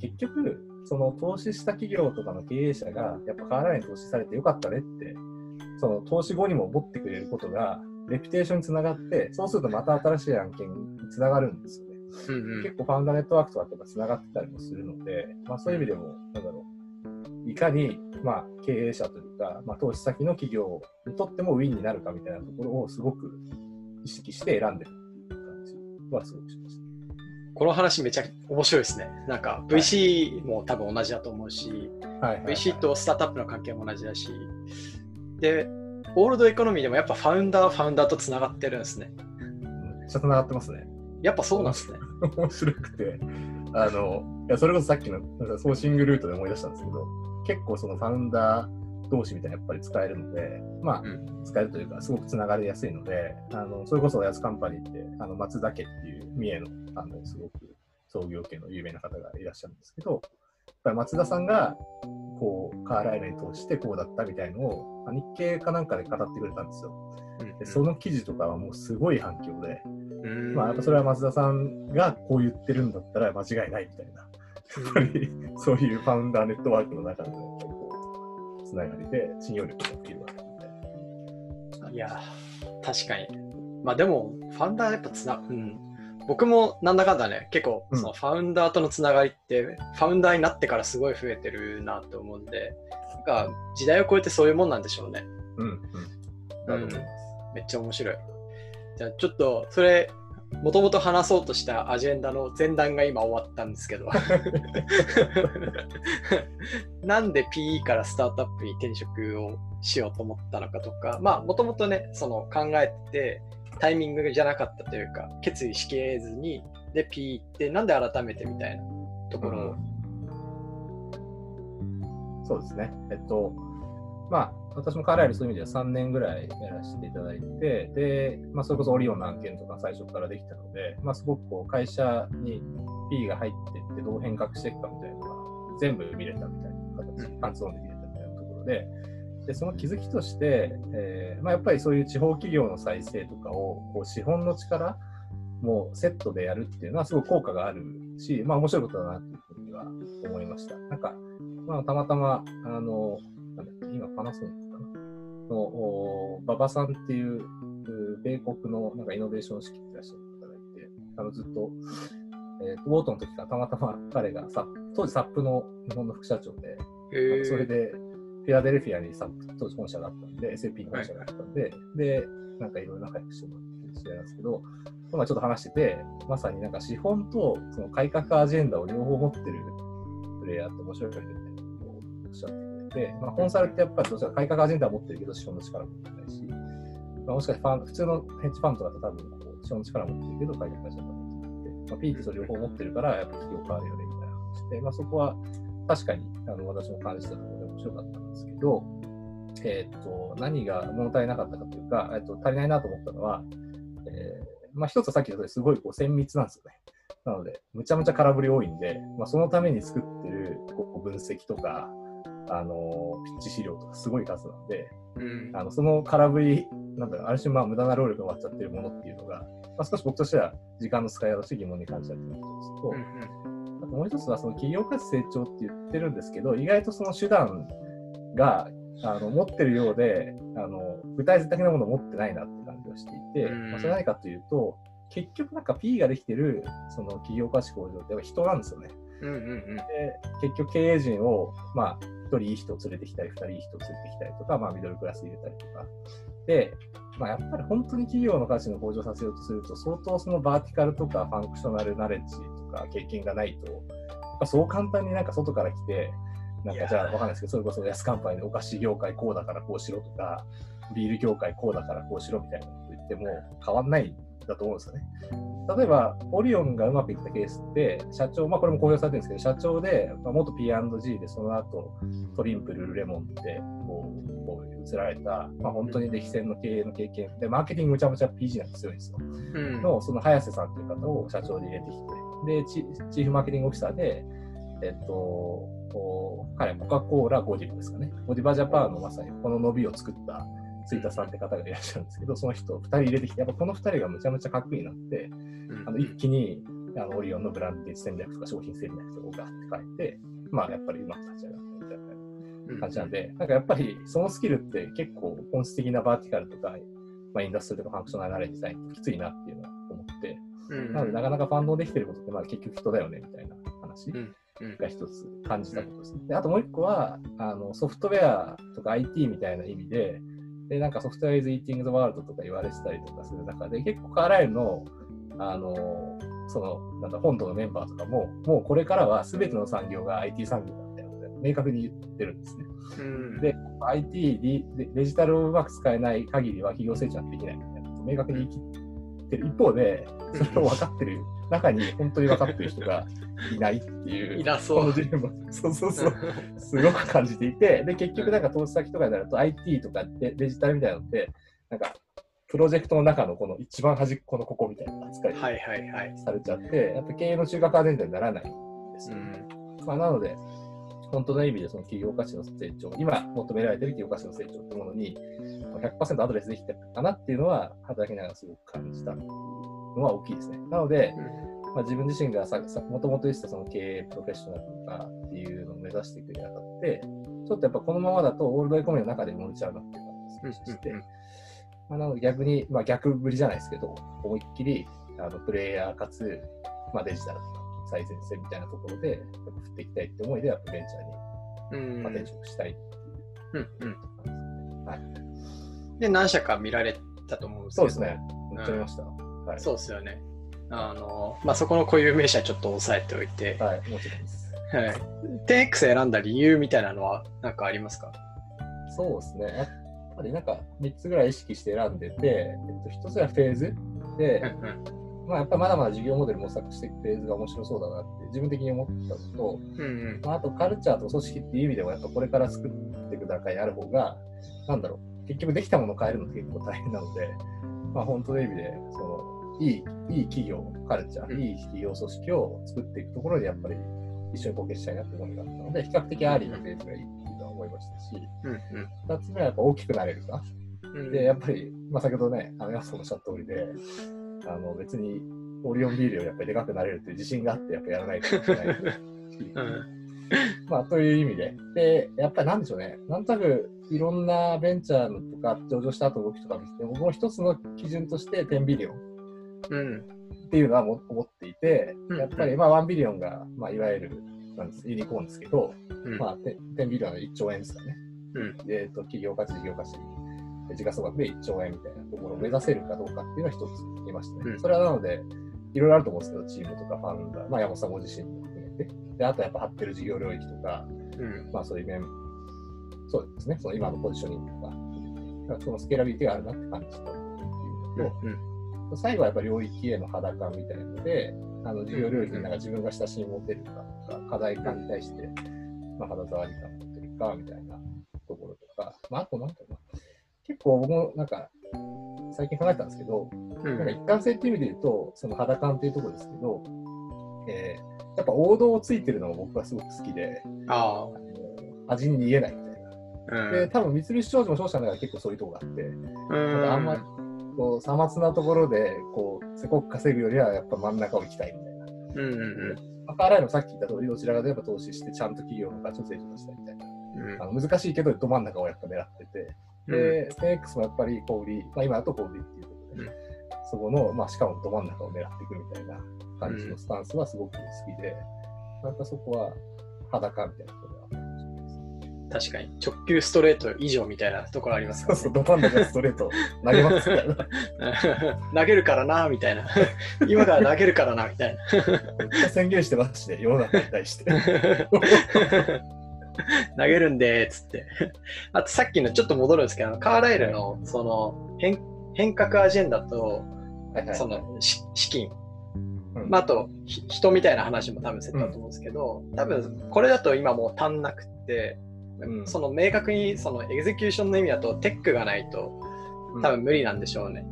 結局、その投資した企業とかの経営者が、やっぱカーライルに投資されてよかったねって、その投資後にも思ってくれることが、レピュテーションにつながって、そうするとまた新しい案件につながるんですよね。うんうん結構ファウンダーネットワークとかってつながってたりもするので、まあ、そういう意味でも、なんだろう、いかに、まあ、経営者というか、まあ、投資先の企業にとってもウィンになるかみたいなところをすごく意識して選んでるっていう感じはすごくしました。この話めちゃ面白いですね。なんか VC も多分同じだと思うし、はいはいはい VC とスタートアップの関係も同じだし、で、オールドエコノミーでもやっぱファウンダーはファウンダーとつながってるんですね。めっちゃ繋がってますね。やっぱそうなんですね。面白くて、あの、いや、それこそさっきのソーシングルートで思い出したんですけど、結構そのファウンダー同士みたいなやっぱり使えるので、まあ、うん。使えるというか、すごくつながりやすいので、あのそれこそやつカンパニーって、あの松田家っていう三重のあのすごく創業家の有名な方がいらっしゃるんですけど、やっぱり松田さんがこうカーライルに通してこうだったみたいのを、まあ日経かなんかで語ってくれたんですよ。でその記事とかはもうすごい反響で、うん。まあ、やっぱそれは松田さんがこう言ってるんだったら間違いないみたいな、<laughs> やっぱりそういうファウンダーネットワークの中でつながりで信用力が起きるわけで、した。いや、確かに。まあでも、ファウンダーやっぱつな、うん。僕もなんだかんだね、結構、うんそのファウンダーとのつながりって、ファウンダーになってからすごい増えてるなと思うんで、なんか時代を超えてそういうもんなんでしょうね。うん、うん。だと思います。めっちゃ面白い。じゃあちょっと、それ、もともと話そうとしたアジェンダの前段が今終わったんですけど。<laughs> なんで PE からスタートアップに転職をしようと思ったのかとか、まあ、もともとね、その考えてて、タイミングじゃなかったというか、決意しきれずに、で、PE ってなんで改めてみたいなところを。そうですね。えっと、まあ、私もカラールそういう意味では3年ぐらいやらせていただいて、で、まあ、それこそオリオンの案件とか最初からできたので、まあ、すごくこう会社に P が入っていってどう変革していくかみたいなのが全部見れたみたいな形、うんハンズオンで見れたみたいなところで、でその気づきとして、えーまあ、やっぱりそういう地方企業の再生とかをこう資本の力もセットでやるっていうのはすごく効果があるし、まあ面白いことだなというふうには思いました。なんか、まあたまたま、あの、なんだっけ今パナソニックかな。の、お馬場さんっていう、う米国のなんかイノベーション式ってらっしゃる方がいて、あのずっと、えーとウォートの時からたまたま彼がさ、当時サップの日本の副社長で、それで、フィラデルフィアにさ当時本社があったんで、SAP の本社があったんで、で、なんかいろいろ仲良くしてもらってる試合なんですけど、今ちょっと話してて、まさになんか資本とその改革アジェンダを両方持ってるプレイヤーって面白いよねみたいなことをおっしゃってくれて、まあ、コンサルってやっぱりどうしても改革アジェンダは持ってるけど、資本の力持ってないし、まあ、もしかしてファン普通のヘッジファンドだと多分こう資本の力持ってるけど、改革アジェンダ持ってなくて、まあ、ってそれ両方持ってるから、やっぱ企業変わるよねみたいな話で、まあ、そこは確かにあの私も感じたところで面白かったんですけど、えーっと何が物足りなかったかというか、えーっと足りないなと思ったのは、えーまあ、一つはさっき言った通りすごいこう綿密なんですよね。なので、むちゃむちゃ空振り多いんで、まあ、そのために作ってるこう分析とか、あのピッチ資料とかすごい数なんで、うん。あのその空振り、なんだろう、ある種まあ無駄な労力が終わっちゃってるものっていうのが、まあ、少し僕としては時間の使い方として疑問に感じたっていうのが一つと、うん。あともう一つはその企業価値成長って言ってるんですけど、意外とその手段があの持ってるようであの、具体的なものを持ってないなって感じがしていて、うん。まあ、それは何かというと、結局なんか P ができてるその企業価値向上って人なんですよね。うんうんうん。で結局経営陣を、まあ、1人いい人を連れてきたり、2人いい人を連れてきたりとか、まあ、ミドルクラス入れたりとか。で、まあ、やっぱり本当に企業の価値の向上させようとすると、相当そのバーティカルとかファンクショナルナレッジとか経験がないと、やっぱそう簡単になんか外から来て、なんかじゃあわかんないですけど、それこそ安カンパニーでお菓子業界こうだからこうしろとか、ビール業界こうだからこうしろみたいなこと言っても変わんない。んだと思うんですよね。例えば、オリオンがうまくいったケースって、社長、まあこれも公表されてるんですけど、社長で、まあ、元 P&G で、その後、トリンプル、ルレモンってこう、こう移られた、まあ本当に歴戦の経営の経験で、マーケティングむちゃむちゃ PG なんか強いんですよ。うんの、その早瀬さんという方を社長で入れてきて、で、チチーフマーケティングオフィサーで、えっと、彼はコカ・コーラ、ゴディバですかね。ゴディバジャパンのまさにこの伸びを作ったツ田さんって方がいらっしゃるんですけど、その人を2人入れてきて、やっぱこの2人がむちゃむちゃかっこいいなって、うん。あの一気にあのオリオンのブランド戦略とか商品戦略とかをガッて変えて、まあやっぱりうまく立ち上がったみたいな感じなんで、なんかやっぱりそのスキルって結構本質的なバーティカルとか、まあ、インダストリーとかファンクショナルナレッジデザインってきついなっていうのは思って、うん。なのでなかなか反応できてることってまあ結局人だよねみたいな話。が一つ感じたことですね。であともう一個はあのソフトウェアとか IT みたいな意味で、でなんかソフトウェア is eating the world とか言われてたりとかする中で、結構カーライルのあのそのなんだ本土のメンバーとかも、もうこれからは全ての産業が IT 産業だみたいなことで明確に言ってるんですね。うんで IT デデデジタルをうまく使えない限りは企業成長はできないみたいなことを明確に言い切ってる。一方で、それを分かってる。中に本当に分かってる人が <laughs> いないっていう、いなそう。そうそうそう、すごく感じていて、で、結局なんか投資先とかになると IT とかデデジタルみたいなのって、なんかプロジェクトの中のこの一番端っこのここみたいな扱いはいはいはい。されちゃって、やっぱ経営の中核アジェンダにならないんですうよ。ん。まあ、なので、本当の意味でその企業価値の成長、今求められている企業価値の成長というものにまあ100%アドレスできてるかなっていうのは、働きながらすごく感じたのは大きいですね。なので、まあ、自分自身がささもともと言ってたその経営プロフェッショナルとかっていうのを目指していくにあたって、ちょっとやっぱこのままだとオールドエコノミーの中で埋もれちゃうなっていう感じがして、まあ、なので逆に、まあ、逆ぶりじゃないですけど、思いっきりあのプレイヤーかつ、まあ、デジタルとか最前線みたいなところで、振っていきたいって思いで、やっぱベンチャーに、転職したいっていううんうん。はい。で、何社か見られたと思うんですけど。そうですね。めっちゃ見ました。はい。そうですよね。あの、まあ、そこの固有名詞ちょっと押さえておいて、はい、もちろんです。はい。10X 選んだ理由みたいなのは何かありますか？そうですね。やっぱりなんか3つぐらい意識して選んでて、えっと、1つはフェーズで、まあ、やっぱりまだまだ事業モデル模索していくフェーズが面白そうだなって自分的に思ったのと、うんうん。まあ、あとカルチャーと組織っていう意味でもやっぱこれから作っていく段階にある方が、なんだろう、結局できたものを変えるのって結構大変なので、まあ、本当の意味で、そのいいいい企業、カルチャー、うん。いい企業組織を作っていくところでやっぱり一緒に貢献したいなって思いがあったので、比較的アーリーなフェーズがいいっていうのは思いましたし、うん2つ目はやっぱ大きくなれるか。うん。で、やっぱり、まあ、先ほどね、あの、さんのおっしゃった通りで、あの、別に、オリオンビールよりやっぱりでかくなれるっていう自信があって、やっぱやらないといけないまあ、という意味で。で、やっぱりなんでしょうね。なんとなく、いろんなベンチャーのとか、上場した後動きとか見てて、僕も一つの基準として10ビリオンうんっていうのはも思っていてうん、やっぱり、まあ、1ビリオンが、まあ、いわゆる、なんですユニコーンですけど、うんまあ、10, 10ビリオンの1兆円ですかね。うんえっ、と、企業価値、事業価値、時価総額で1兆円みたいなところを目指せるかどうかっていうのは一つ言いましたね。うん。それはなので、いろいろあると思うんですけど、チームとかファウンダー、まあ、山本さんご自身も含めて、で、あとやっぱ張ってる事業領域とか、うん。まあ、そういう面、そうですね、その今のポジショニングとか、だからそのスケーラビリティがあるなって感じたっていうのと、最後はやっぱり領域への肌感みたいなので、あの事業領域になんか自分が親しみ持てるかとか、課題感に対して、まあ、肌触り感を持てるかみたいなところとか、まあ、あとなんだろう。な、結構僕もなんか、最近考えたんですけど、うんなんか一貫性っていう意味で言うと、その肌感っていうところですけど、えーやっぱ王道をついてるのが僕はすごく好きで、あ味に逃げないみたいな。あ。で、多分三菱商事も商社の中で結構そういうところがあって、うんなんかあんまりこう、さまつなところで、こう、せこく稼ぐよりは、やっぱ真ん中を行きたいみたいな。うんうんまあカーライのさっき言った通り、どちらかといえば投資して、ちゃんと企業の価値を成長したいみたいな。うんあの難しいけど、ど真ん中をやっぱ狙ってて、で、10X もやっぱり小売り、まあ今だと小売りっていうことで、うん。そこの、まあしかもど真ん中を狙っていくみたいな感じのスタンスはすごく好きで、なんかそこは裸みたいなところが。確かに。直球ストレート以上みたいなところありますかそうらそう、ど真ん中ストレート投げますみたいな。<laughs> 投げるからなみたいな。今から投げるからなみたいめっちゃ宣言してまして、世の中に対して。<laughs> な <laughs> 投げるんでつって。<laughs> あとさっきのちょっと戻るんですけどカーライルのその変変革アジェンダとそのし資金。うん。まあ、あとひ人みたいな話も多分セットだと思うんですけど、多分これだと今もう足んなくって、うん。その明確にそのエグゼキューションの意味だとテックがないと多分無理なんでしょうね。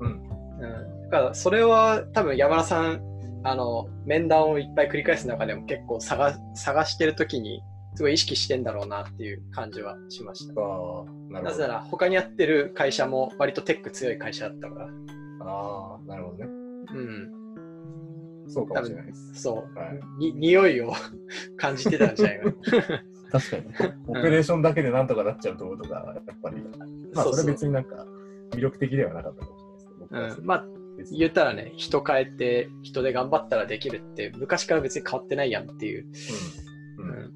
うん。うん、だからそれは多分山田さんあの面談をいっぱい繰り返す中でも結構探探してる時にすごい意識してんだろうなっていう感じはしました。な。なぜなら他にやってる会社も割とテック強い会社だったから。ああ、なるほどね。うん、そうかもしれないです。そう、はいに匂いを感じてたんじゃないかな。<laughs> 確かに。オペレーションだけでなんとかなっちゃうところとか、やっぱり、まあ、それ別になんか魅力的ではなかったかもしれないですけど、まあ言ったらね人変えて人で頑張ったらできるって昔から別に変わってないやんっていう、うんうんうん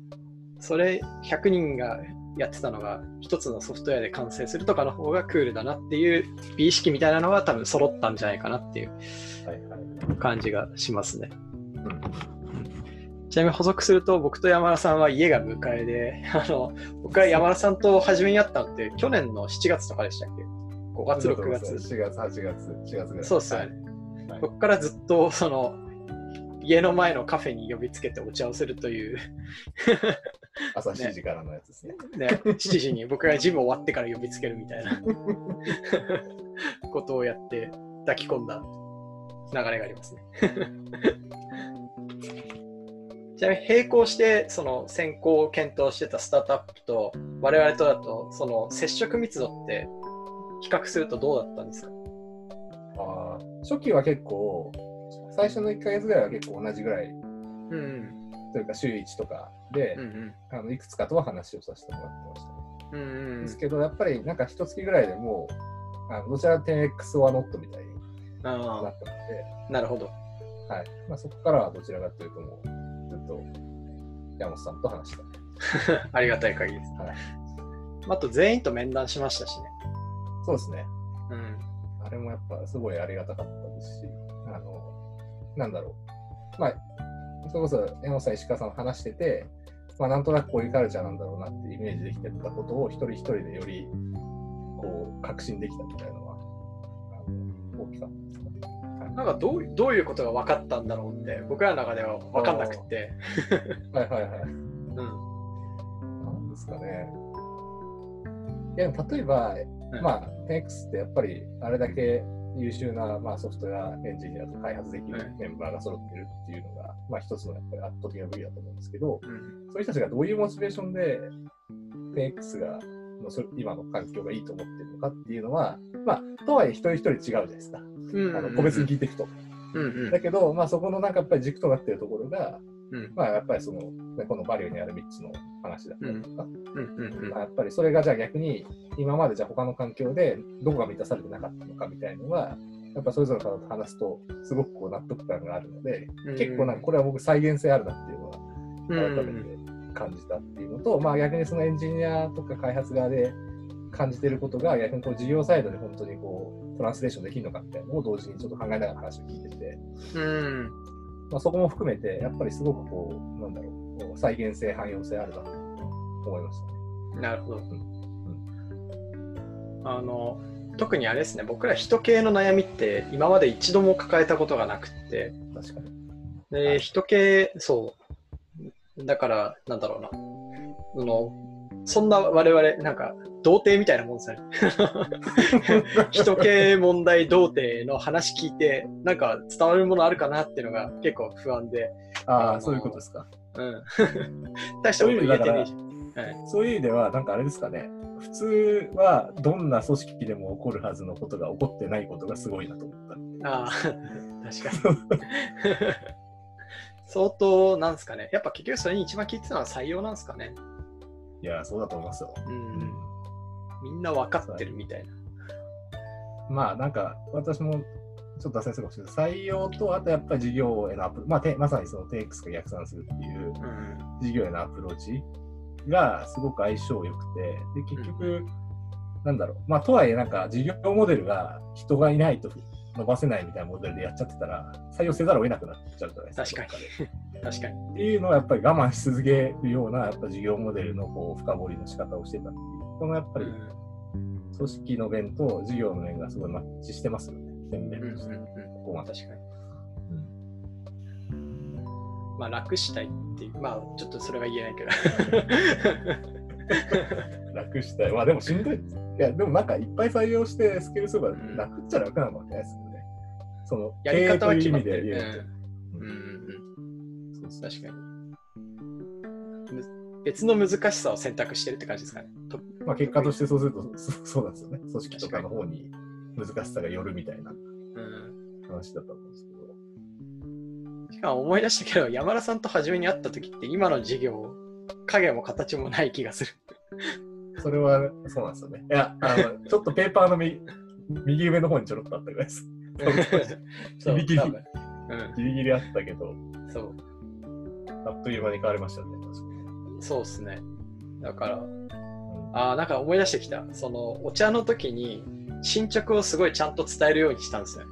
それ100人がやってたのが一つのソフトウェアで完成するとかの方がクールだなっていう美意識みたいなのは多分揃ったんじゃないかなっていう。感じがしますね。うんちなみに補足すると僕と山田さんは家が迎えで <laughs> あの僕は山田さんと初めに会ったのって去年の7月とかでしたっけ ?5 月6月。4月、8月、4月ぐらい。そうっすよね。はい僕からずっとその家の前のカフェに呼びつけてお茶をするという、朝7時からのやつですね。ね、7時に僕がジム終わってから呼びつけるみたいな。ことをやって抱き込んだ流れがありますね。ちなみに並行してその先行を検討してたスタートアップと我々とだとその接触密度って比較するとどうだったんですか？あー初期は結構、最初の1ヶ月ぐらいは結構同じぐらい、うんというか週1とかで、うんうんあのいくつかとは話をさせてもらってましたね。うんうんですけど、やっぱりなんか一月ぐらいでもう、あのどちらか 10X は not みたいになあったので、あ、なるほど。はいまあ、そこからはどちらかというともう、ずっと山本さんと話した。<laughs> ありがたい限りです。はい、あと全員と面談しましたしね。そうですね。うん。あれもやっぱすごいありがたかったですし、あの、なんだろう。まあ、それこそ山本さん、石川さん話してて、まあ、なんとなくこういうカルチャーなんだろうなってイメージできてたことを一人一人でよりこう確信できたみたいなのはあの大きかったですね。なんかどうどういうことが分かったんだろうって僕らの中では分かんなくって。はいはいはい。<laughs> うん。なんですかね。いや例えば、うんまあ、10X ってやっぱりあれだけ優秀な、まあ、ソフトウェアエンジニアと開発できるうんメンバーが揃ってるっていうのが、まあ、一つのやっぱり圧倒的な武器だと思うんですけど、うん。そういう人たちがどういうモチベーションで 10X がのそ今の環境がいいと思ってるのかっていうのは、まあ、とはいえ一人一人違うじゃないですか。うんあの個別に聞いていくと。うんうんだけど、まあ、そこのなんかやっぱり軸となっているところが、うん。まあ、やっぱりその、ねこのバリューにある3つの話だったりとか、やっぱりそれがじゃあ逆に今までじゃあ他の環境でどこが満たされてなかったのかみたいのはやっぱそれぞれの方と話すとすごくこう納得感があるので、うん。結構なんかこれは僕再現性あるなっていうのはうん改めて感じたっていうのと、まあ逆にそのエンジニアとか開発側で感じてることが逆にこう事業サイドで本当にこうトランスレーションできるのかみたいなのを同時にちょっと考えながら話を聞いてて、うんまあ、そこも含めてやっぱりすごくこうなんだろう再現性汎用性あるなと思いましたね。なるほど。うんあの特にあれですね、僕ら人系の悩みって今まで一度も抱えたことがなくって、確かに。で、はい人系、そう、だから、なんだろうな、そのそんな我々、なんか、童貞みたいなもんですね。<laughs> 人系問題童貞の話聞いて、なんか伝わるものあるかなっていうのが結構不安で、ああ、そういうことですか。うん。<laughs> 大したこと言えてねえじゃん。はいそういう意味では、なんかあれですかね。普通はどんな組織でも起こるはずのことが起こってないことがすごいなと思った。ああ、確かに。<laughs> 相当なんですかね。やっぱ結局それに一番聞いてたのは採用なんですかね。いや、そうだと思いますよ。うん。みんな分かってるみたいな。まあなんか私もちょっと脱線するかもしれない採用とあとやっぱり事業へのアプロまあ、てまさにその TX が逆算するっていううん。事業へのアプローチがすごく相性良くてで結局、なんだろうまあとはいえなんか事業モデルが人がいないと伸ばせないみたいなモデルでやっちゃってたら採用せざるを得なくなっちゃうじゃないですか。確かどっで <laughs> 確かに。っていうのはやっぱり我慢し続けるようなやっぱ事業モデルのこう深掘りの仕方をしてたっていうこのやっぱりうん組織の面と事業の面がすごいマッチしてますよね。全うん面として。うんうんここまで。確かに。まあ楽したいっていう、まあちょっとそれは言えないけど。<laughs> 楽したい。まあでもしんどい。いや、でもなんかいっぱい採用してスキルすれば楽っちゃ楽なのかもしれないですよね。そのやり方は決まってる。うんうんう確かに。む別の難しさを選択してるって感じですかね。とまあ結果としてそうするとそそうなんですよね。組織とかの方に難しさがよるみたいなうん話だったと思うんですけど。しかも思い出したけど、山田さんと初めに会った時って今の事業、影も形もない気がする。それはそうなんですよね。いや、あのちょっとペーパーの右右上の方にちょろっとあったぐらいです。<laughs> ギリギリ。ギリギリあったけど、うん、そう、あっという間に変わりましたね。そうっすね。だから、うん。ああ、なんか思い出してきた。その、お茶の時に進捗をすごいちゃんと伝えるようにしたんですよ。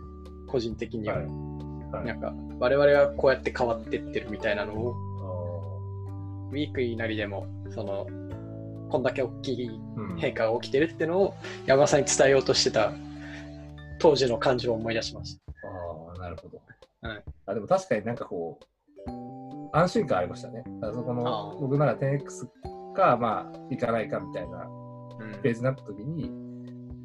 個人的には。はい。はい。なんか、我々はこうやって変わってってるみたいなのを、あウィークリーなりでも、その、こんだけ大きい変化が起きてるっていうのを山田さんに伝えようとしてた当時の感情を思い出しましああ、なるほど。はいあでも確かになんかこう、安心感ありましたね。あそこあのー僕なら 10X か、まあ、行かないかみたいなた。うんフェーズになった時に、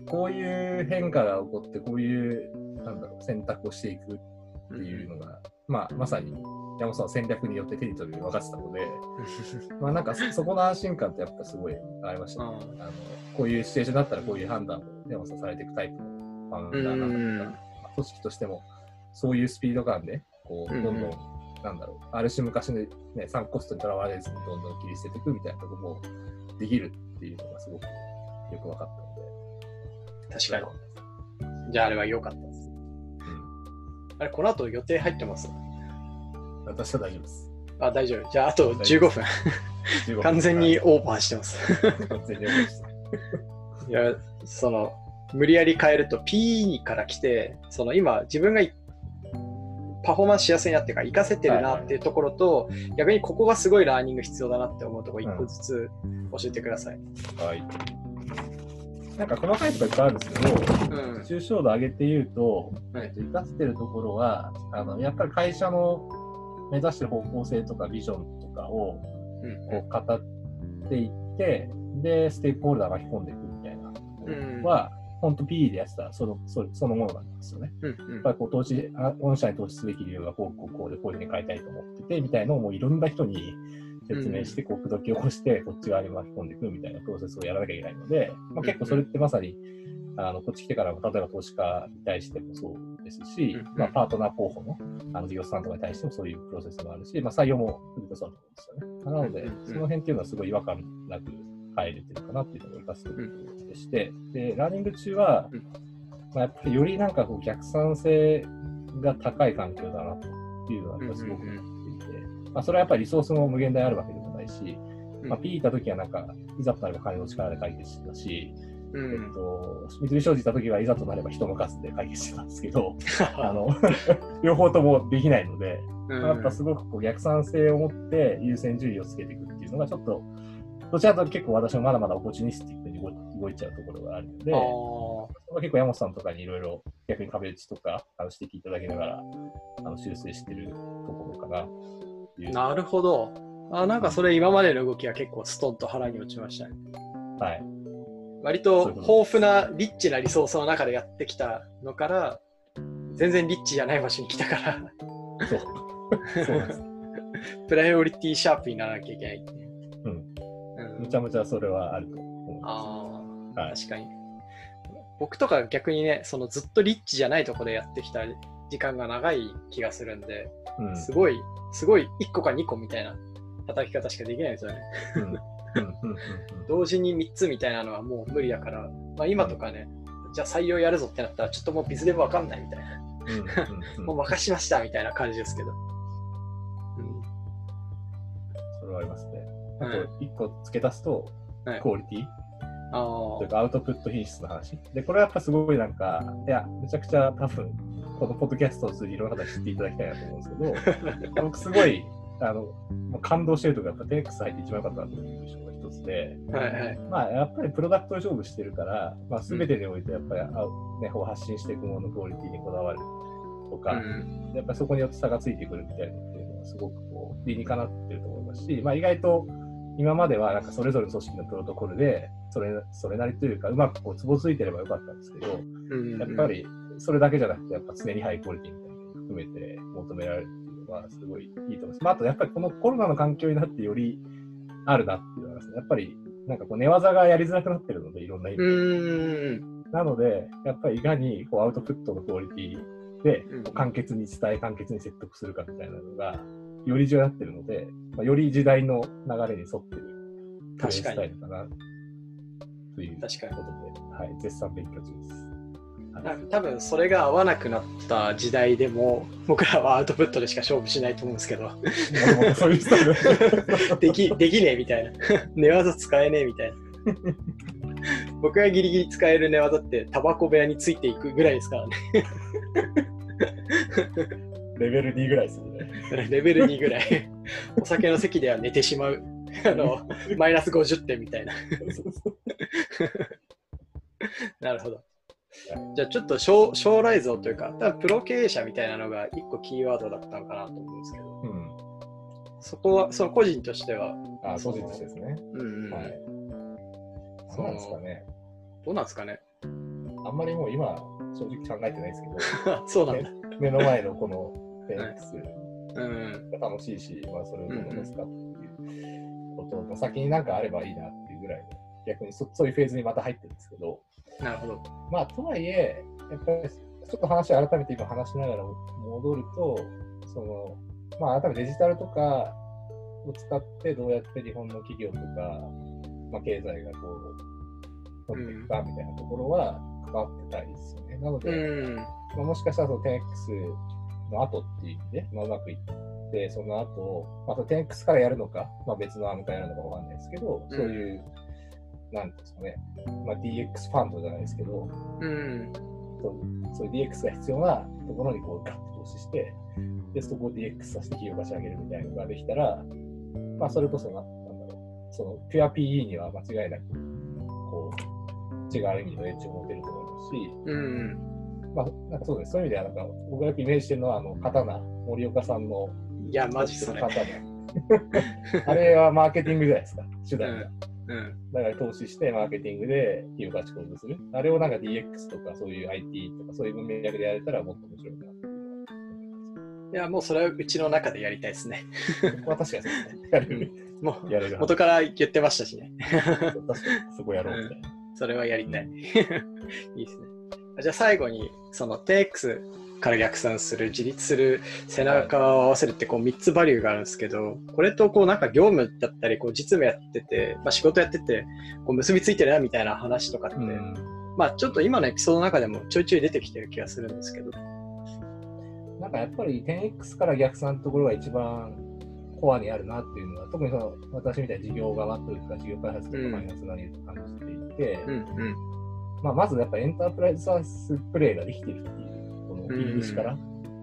こういう変化が起こって、こういう、なんだろう、選択をしていくっていうのが、まあ、まさに山本さんの戦略によって手に取るように分かってたので、<laughs> まあなんかそそこの安心感ってやっぱすごいありましたね。うんあのこういうシチュエーションだったらこういう判断を山本さんされていくタイプのファウンダーなんだとか、組織としてもそういうスピード感で、こう、うんどんどん、なんだろう、ある種昔のね、サンコストにとらわれずにどんどん切り捨てていくみたいなところもできるっていうのがすごくよく分かったので、確かに。じゃああれは良かったです。あれ、この後予定入ってます？うん、私は大丈夫です。あ、大丈夫。じゃああと15分。15分完全にオーバーしてます。完全にオーバーして <laughs> いや、その、無理やり変えると P から来て、その今自分がいパフォーマンスしやすいなっていうか、活かせてるなっていうところと、逆にここがすごいラーニング必要だなって思うところ、一個ずつ教えてください。はい。なんか細かいとこいっぱいあるんですけど、うん。抽象度上げて言うと、はい生かしてるところは、あのやっぱり会社の目指してる方向性とかビジョンとかをうんこう語っていって、で、ステークホルダー巻き込んでいくみたいなところは、本当 PE でやってたそのそそのものなんですよね。うんやっぱりこう投資、あ御社に投資すべき理由がこうこうこうでこういうふうに変えたいと思っててみたいなのをもういろんな人に説明して、こう、口説き起こして、こっち側に巻き込んでいくみたいなプロセスをやらなきゃいけないので、まあ、結構それってまさに、あのこっち来てからも、例えば投資家に対してもそうですしうん、まあ、パートナー候補のあの事業者さんとかに対してもそういうプロセスがあるし、まあ、採用もそうだと思うんですよね。なのでうんうんうん、その辺っていうのはすごい違和感なく入れてるかなっていうのを生かす。ところでして、で、ラーニング中はうん、まあ、やっぱりよりなんかこう逆算性が高い環境だなというのはすごく思っていて、まあ、それはやっぱりリソースも無限大あるわけでもないし、まあ、P 行った時はなんか、いざとなれば金の力で解決してたし、うん。えっと、三菱商事行った時はいざとなれば人の数で解決してたんですけど、<laughs> あの、両方ともできないので、うん。やっぱすごくこう逆算性を持って優先順位をつけていくっていうのがちょっと、どちらかというと結構私もまだまだオポチュニスティックに動いちゃうところがあるので、結構山本さんとかにいろいろ逆に壁打ちとかあの指摘いただきながらあの修正してるところかなという。なるほど。あなんかそれ今までの動きは結構ストンと腹に落ちましたね。はい。割と豊富なリッチなリソースの中でやってきたのから、全然リッチじゃない場所に来たから、そう。そう。<laughs> プライオリティシャープにならなきゃいけないっていう。うん。うんむちゃむちゃそれはあると思いまああ、はい確かに。僕とか逆にね、そのずっとリッチじゃないところでやってきた時間が長い気がするんで、す。うん。すごい、すごい1個か2個みたいな叩き方しかできないんですよね。うん。うん。うん。<laughs> 同時に3つみたいなのはもう無理だから、まあ、今とかね、じゃあ採用やるぞってなったら、ちょっともうビズデブわかんないみたいな、うん。うん。うん。<laughs> もう任しましたみたいな感じですけど。あはい。と、一個付け足すと、はい。クオリティ？あというかアウトプット品質の話？で、これはやっぱすごいなんか、いや、めちゃくちゃ多分、このポッドキャストを通じていろんな方に知っていただきたいなと思うんですけど、<laughs> 僕すごい、あの、もう感動してるとか、やっぱ 10X 入って一番良かったなと思う印象が一つで、あ、はいはい。まあ、やっぱりプロダクト勝負してるから、まあ、全てにおいてやっぱり、あね、こう発信していくもののクオリティにこだわるとか、うん。やっぱりそこによって差がついてくるみたいなのっていうのはすごくこう理にかなってると思いますし、まあ、意外と今まではなんかそれぞれの組織のプロトコルでそれそれなりというかうまくこうつぼついてればよかったんですけど、うんやっぱりそれだけじゃなくてやっぱ常にハイクオリティみたいなのを含めて求められるっていうのはすごいいいと思います。まあ、あとやっぱりこのコロナの環境になってよりあるなっていうのはね、やっぱりなんかこう寝技がやりづらくなってるのでいろんな意味うでん。なので、やっぱりいかにこうアウトプットのクオリティで簡潔に伝え、簡潔に説得するかみたいなのが、より重要になってるので、まあ、より時代の流れに沿ってるプレイスタイルかなということ確かで、はい、絶賛勉強中です。はい。多分それが合わなくなった時代でも僕らはアウトプットでしか勝負しないと思うんですけど。<laughs> できできねえみたいな。寝技使えねえみたいな。僕がギリギリ使える寝技ってタバコ部屋についていくぐらいですからねレベル2ぐらいですよね。レベル2ぐらい。<laughs> お酒の席では寝てしまう。あのマイナス50点みたいな。なるほど。じゃあちょっと将将来像というか多分プロ経営者みたいなのが一個キーワードだったのかなと思うんですけど。うん。そこはその個人としては、あ、個人としてですね。うんうんはい。そうなんですかね。どうなんですかね。あんまりもう今、正直考えてないですけど、<laughs> そうなんだ、目の前のこの 10X うん。が楽しいし、まあ、それをどう残すかっていうことの先になんかあればいいなっていうぐらいの、逆にそそういうフェーズにまた入ってるんですけど、なるほど。まあ、とはいえ、やっぱりちょっと話を改めて今話しながら戻ると、その、まあ、改めてデジタルとかを使ってどうやって日本の企業とか、まあ、経済がこう、取っていくかみたいなところは、関わってたりですよね。なので、うん。まあ、もしかしたらその 10X の後っていう意味で、まあ、うまくいって、その後、まあ、その 10X からやるのか、まあ、別のアームからやるのかわかんないですけど、うんそういう、なんていうんですかね、まあ、DX ファンドじゃないですけど、うん。そうそういう DX が必要なところにこうガッと投資して、で、そこを DX させて企業価値上げるみたいなのができたら、まあ、それこそな、なんだろう、その、ピュア PE には間違いなく、こう、違う意味のエッジを持てると思いますし、うん。まあ、なんかそうです。そういう意味では、なんか、僕がイメージしてるのは、あの、刀、森岡さんの、いや、マジそれ。刀。あれはマーケティングじゃないですか、手段が。うん。だから投資してマーケティングで企業価値向上する。あれをなんか DX とかそういう IT とかそういう文脈でやれたらもっと面白いないや、もうそれはうちの中でやりたいですね。確かにそうですね。やれる。もやれるう元から言ってましたしね。確かにそこやろうみたいな。それはやりたい。いいですね。じゃあ最後に、その TX から逆算する、自立する、背中を合わせるってこう3つバリューがあるんですけど、これとこうなんか業務だったり、こう実務やってて、まあ、仕事やってて、こう結びついてるなみたいな話とかって、うんまあちょっと今のエピソードの中でもちょいちょい出てきてる気がするんですけど。なんかやっぱり 10X から逆算のところが一番コアにあるなっていうのは、特にその私みたいな事業側というか、事業開発とかうんマイナス側にいると感じていて、うんうん。まあ、まずやっぱエンタープライズサービスプレイができてるっていう、この入り口から、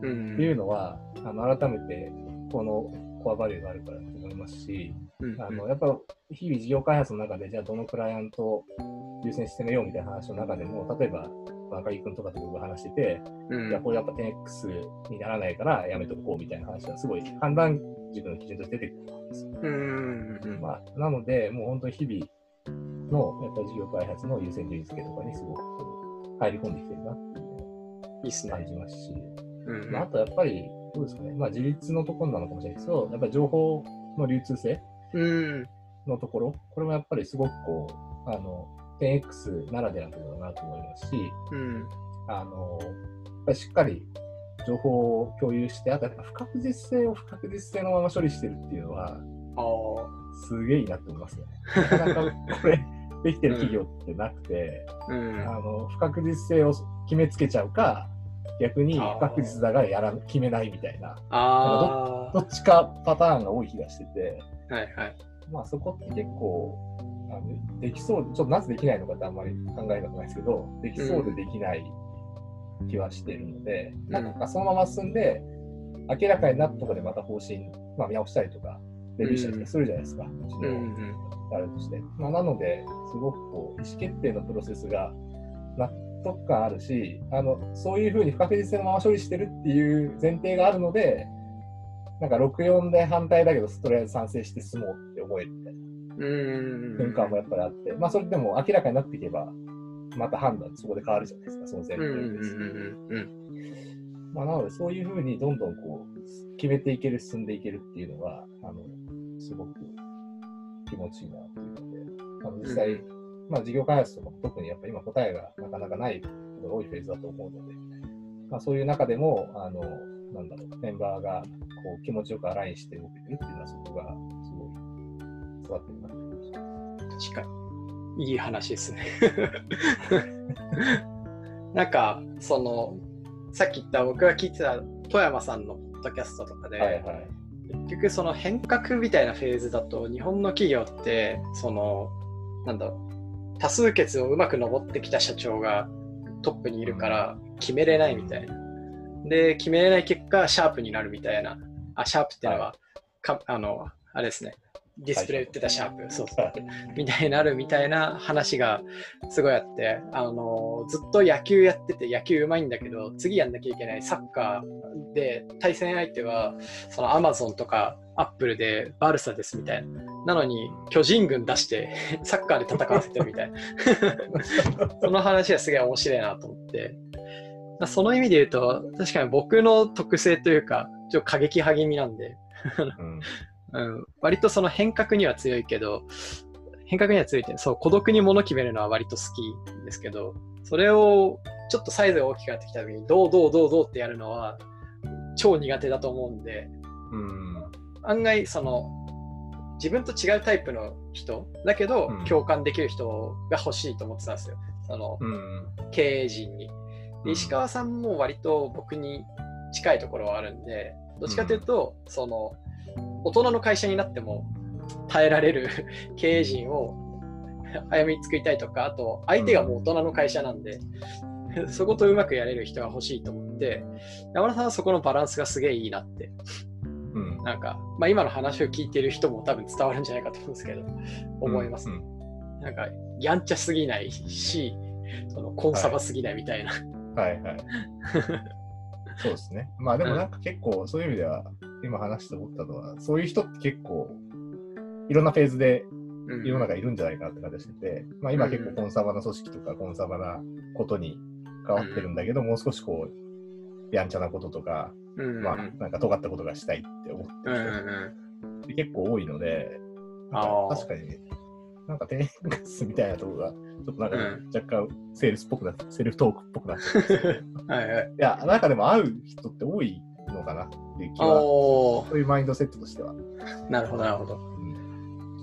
うん。っていうのは、あの改めてこのコアバリューがあるからと思いますし、うん。あのやっぱ日々事業開発の中で、じゃあどのクライアントを優先してめようみたいな話の中でも、例えば赤木君とかと僕が話してて、うん。いや、これやっぱ 10X にならないからやめとこうみたいな話はすごい判断軸の基準として出てくるんですよ。うん。うん。まあ、なので、もう本当に日々のやっぱり事業開発の優先順位付けとかにすごくこう入り込んできてるなっていうのをいいっすね感。じますし、うんまあ、あとやっぱり、どうですかね、まあ、自立のところなのかもしれないですけど、やっぱり情報の流通性うんのところ、これもやっぱりすごくこう、あの、10X ならではのところだなと思いますし、うんあの、やっぱりしっかり情報を共有して、あとやっぱ不確実性を不確実性のまま処理してるっていうのは。すげえいいなって思いますね。なかなかこれ、できてる企業ってなくて、うん。あの不確実性を決めつけちゃうか、逆に不確実だがやら決めないみたいな、あどっちかパターンが多い気がしてて、あ。はいはい。まあそこって結構、あのできそう、ちょっとなぜできないのかってあんまり考えたくないですけど、できそうでできない気はしているので、うん。なんかそのまま進んで、明らかになったところでまた方針、まあ、見直したりとか、レビューしたりするじゃないですか、うんうんあれとして。まあ、なので、すごくこう意思決定のプロセスが納得感あるし、あのそういうふうに不確実性のまま処理してるっていう前提があるので、なんか64で反対だけど、とりあえず賛成して進もうって思えるみたいなうん瞬間もやっぱりあって、まあそれでも明らかになっていけば、また判断そこで変わるじゃないですか、その前提です。うんうん。まあ、なので、そういうふうにどんどんこう決めていける、進んでいけるっていうのが、あのすごく気持ちいいなっていうので、あの実際、うまあ、事業開発とかも特にやっぱ今答えがなかなかないことが多いフェーズだと思うので、まあ、そういう中でも、あのなんだろう、メンバーがこう気持ちよくアラインして動けてるっていうのは、そこがすごい育ってるなって思いました。確かに。いい話ですね。なんか、その、さっき言った僕が聞いてた富山さんのポッドキャストとかで、はいはい。結局その変革みたいなフェーズだと日本の企業ってそのなんだろう多数決をうまく上ってきた社長がトップにいるから決めれないみたいな。で決めれない結果シャープになるみたいな。あシャープっていうのは、かあのあれですねディスプレイ売ってたシャープ。そうそう。みたいになるみたいな話がすごいあってあのずっと野球やってて野球うまいんだけど次やんなきゃいけないサッカーで対戦相手はそのアマゾンとかアップルでバルサですみたいな。なのに巨人軍出して <laughs> サッカーで戦わせてるみたいな。<laughs> その話はすげえ面白いなと思って。まあその意味で言うと確かに僕の特性というかちょっと過激派気味なんで。うんうん、割とその変革には強いけど、変革には強いって、そう、孤独に物決めるのは割と好きですけど、それをちょっとサイズが大きくなってきた時に、どうどうどうどうってやるのは超苦手だと思うんで、うん案外その自分と違うタイプの人だけど、うん共感できる人が欲しいと思ってたんですよ。そのうん。経営陣に。で石川さんも割と僕に近いところはあるんで、どっちかというと、その大人の会社になっても耐えられる <laughs> 経営陣を早めに作りたいとか、あと相手がもう大人の会社なんで、そことうまくやれる人が欲しいと思って、山田さんはそこのバランスがすげえいいなって、うん。なんか、まあ、今の話を聞いてる人も多分伝わるんじゃないかと思うんですけど、思います。うんなんか、やんちゃすぎないし、そのコンサバすぎないみたいな。はいはい。<laughs> そうですね。まあでもなんか結構そういう意味では、今話して思ったのは、そういう人って結構、いろんなフェーズでうん。世の中いるんじゃないかなって感じがしてて、まあ今結構コンサバな組織とかコンサバなことに変わってるんだけど、もう少しこう、やんちゃなこととか、まあなんか尖ったことがしたいって思ってるん人結構多いので、か確かに、なんか低ガスみたいなところが、ちょっとなんかうん。若干セールスっぽくなって、セルフトークっぽくなって <laughs> はい。いや、なんかでも会う人って多いのかなっていう気は、そういうマインドセットとしては。なるほどなるほど。うん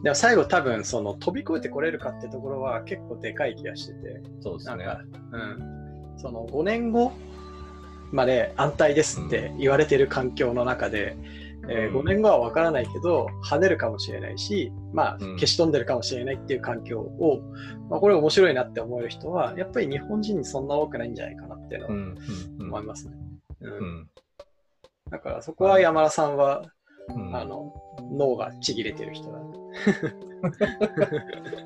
でも最後多分その飛び越えてこれるかってところは結構でかい気がしてて、そうですね。なんか、うん、その5年後まで安泰ですって言われてる環境の中で、えーうん。5年後は分からないけど跳ねるかもしれないし、まあ、うん。消し飛んでるかもしれないっていう環境を、まあ、これ面白いなって思える人はやっぱり日本人にそんな多くないんじゃないかなっていうのはうんうん。思いますね。うん。うんだからそこは山田さんは、うん。あの脳がちぎれてる人だ。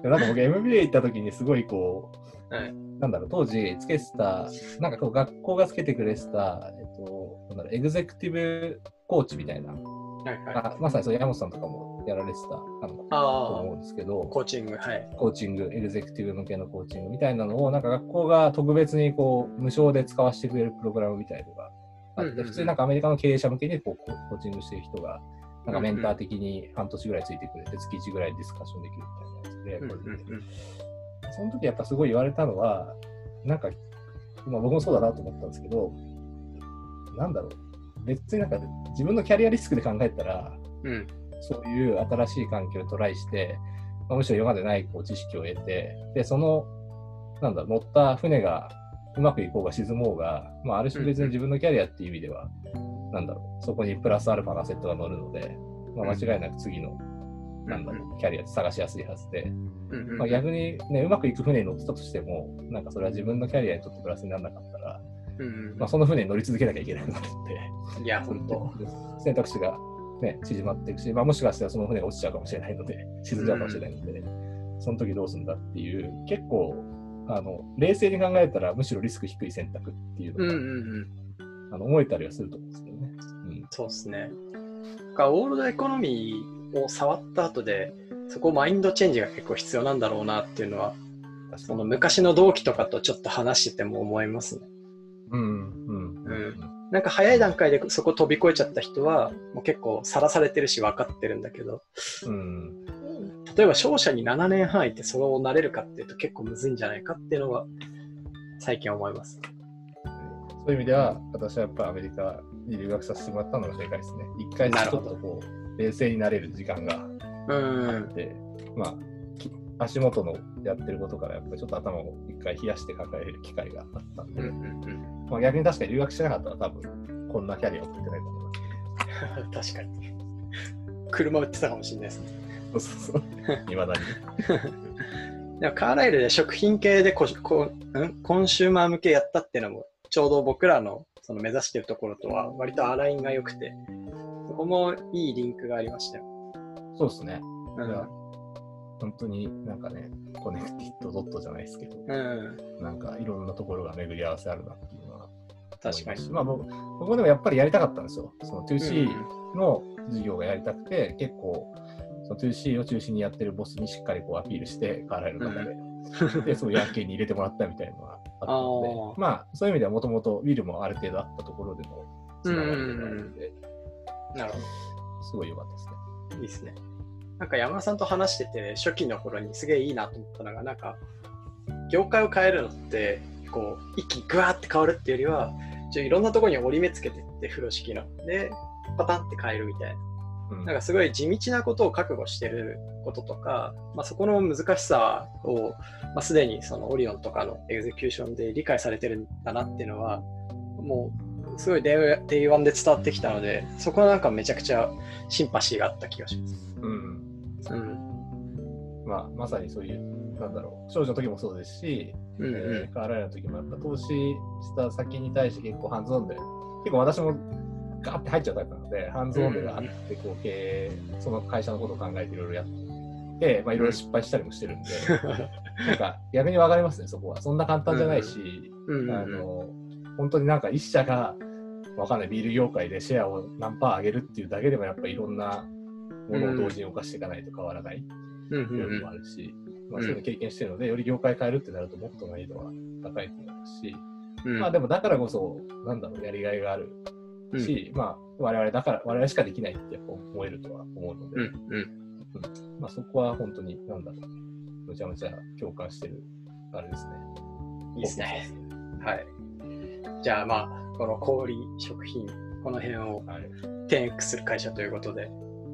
<laughs> なんか僕 MBA 行った時にすごいこう、はい。なんだろう、当時つけてた、なんかこう学校がつけてくれてた、えっと、なんだろう、エグゼクティブコーチみたいな、はいはい、まさにそう山本さんとかもやられてたあのとあ思うんですけど、コーチング、はい。コーチング、エグゼクティブ向けのコーチングみたいなのを、なんか学校が特別にこう無償で使わせてくれるプログラムみたいなのがあって、普通になんかアメリカの経営者向けにこうココーチングしてる人が、なんかメンター的に半年ぐらいついてくれて、月1ぐらいディスカッションできるみたいなやつで、その時やっぱすごい言われたのは、なんか、まあ、僕もそうだなと思ったんですけど、なんだろう、別になんか自分のキャリアリスクで考えたら、うん。そういう新しい環境にトライして、まあむしろ今までないこう知識を得て、で、その、なんだ、乗った船がうまくいこうが沈もうが、まあ、ある種別に自分のキャリアっていう意味では、なんだろう、そこにプラスアルファのアセットが乗るので、まあ、間違いなく次の、なんだろう、キャリアって探しやすいはずで、まあ、逆にね、うまくいく船に乗ってたとしても、なんかそれは自分のキャリアにとってプラスにならなかったら、まあ、その船に乗り続けなきゃいけなくなるんで、いや、本当。<laughs> 選択肢が、ね、縮まっていくし、まあ、もしかしたらその船が落ちちゃうかもしれないので、沈んじゃうかもしれないので、その時どうするんだっていう、結構あの、冷静に考えたらむしろリスク低い選択っていうのが、うんうんうん。あの思えたりはすると思うんですけどね。うんそうですね。だからオールドエコノミーを触った後で、そこマインドチェンジが結構必要なんだろうなっていうのは、その昔の同期とかとちょっと話してても思いますね。うんうんうんなんか早い段階でそこ飛び越えちゃった人は、もう結構さらされてるし分かってるんだけど、うん例えば商社に7年半いてそれをなれるかっていうと結構むずいんじゃないかっていうのは最近思います。そういう意味では、私はやっぱりアメリカに留学させてもらったのが正解ですね。一回ちょっとこう、冷静になれる時間がうんあって、まあ、き足元のやってることからやっぱりちょっと頭を一回冷やして考える機会があったんで、うんうんうんまあ、逆に確かに留学してなかったら多分こんなキャリアを送ってないと思います。<laughs> 確かに。車売ってたかもしれないですね。そうそうそう。いまだに。<laughs> でもカーライルで食品系でココんコンシューマー向けやったっていうのもちょうど僕らのその目指してるところとは割とアラインが良くてそこもいいリンクがありましたよ。そうですね。うん本当になんかね、コネクティッドドットじゃないですけど、うん、なんかいろんなところが巡り合わせあるなっていうのは確かに。まあ僕僕もでもやっぱりやりたかったんですよ。そのう 2C んの事業がやりたくて、結構その 2C を中心にやってるボスにしっかりこうアピールして、カーライルの中で、で、そういう案件に入れてもらったみたいなのがあったので <laughs> まあそういう意味ではもともとウィルもある程度あったところでのつながりがあるので、なるほすごい良かったですね。ど。いいですね。なんか山田さんと話してて初期の頃にすげえいいなと思ったのがなんか業界を変えるのってこう一気にグワーって変わるっていうよりはちょいろんなところに折り目つけてって風呂敷のでパタンって変えるみたいな。うんなんかすごい地道なことを覚悟してることとか、まあ、そこの難しさを、まあ、すでにそのオリオンとかのエグゼキューションで理解されてるんだなっていうのは、もうすごい Day 1で伝わってきたので、そこはなんかめちゃくちゃシンパシーがあった気がします。うんうん。まあ、まさにそういう、なんだろう、少女の時もそうですし、うんえうーカーライナの時もやっぱ投資した先に対して結構ハンズオンで、結構私もガーって入っちゃうタイプなので、ハンズオンでがあって、こう経営、その会社のことを考えていろいろやって、まあいろいろ失敗したりもしてるんで、<laughs> なんか逆に分かりますね、そこは。そんな簡単じゃないし、あの、本当になんか一社が、わかんない、ビール業界でシェアを何パー上げるっていうだけでもやっぱりいろんなものを同時に動かしていかないと変わらない。うんもうんあるし、まあ、そういうの経験してるので、より業界変えるってなるともっと難易度は高いと思いますし、うんまあでもだからこそ、なんだろう、やりがいがあるし、まあ我々だから、我々しかできないってやっぱ思えるとは思うので、うんうんまあそこは本当に、なんだろう、むちゃむちゃ共感してる、あれですね。いいですね。はい。じゃあまあ、この小売食品、この辺をはい。10X する会社ということで、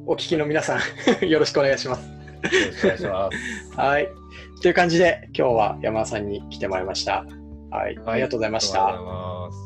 お聞きの皆さん、<laughs> よろしくお願いします。よろしくお願いします。<laughs> はい。という感じで、今日は山田さんに来てもらいました。はい。ありがとうございました。い。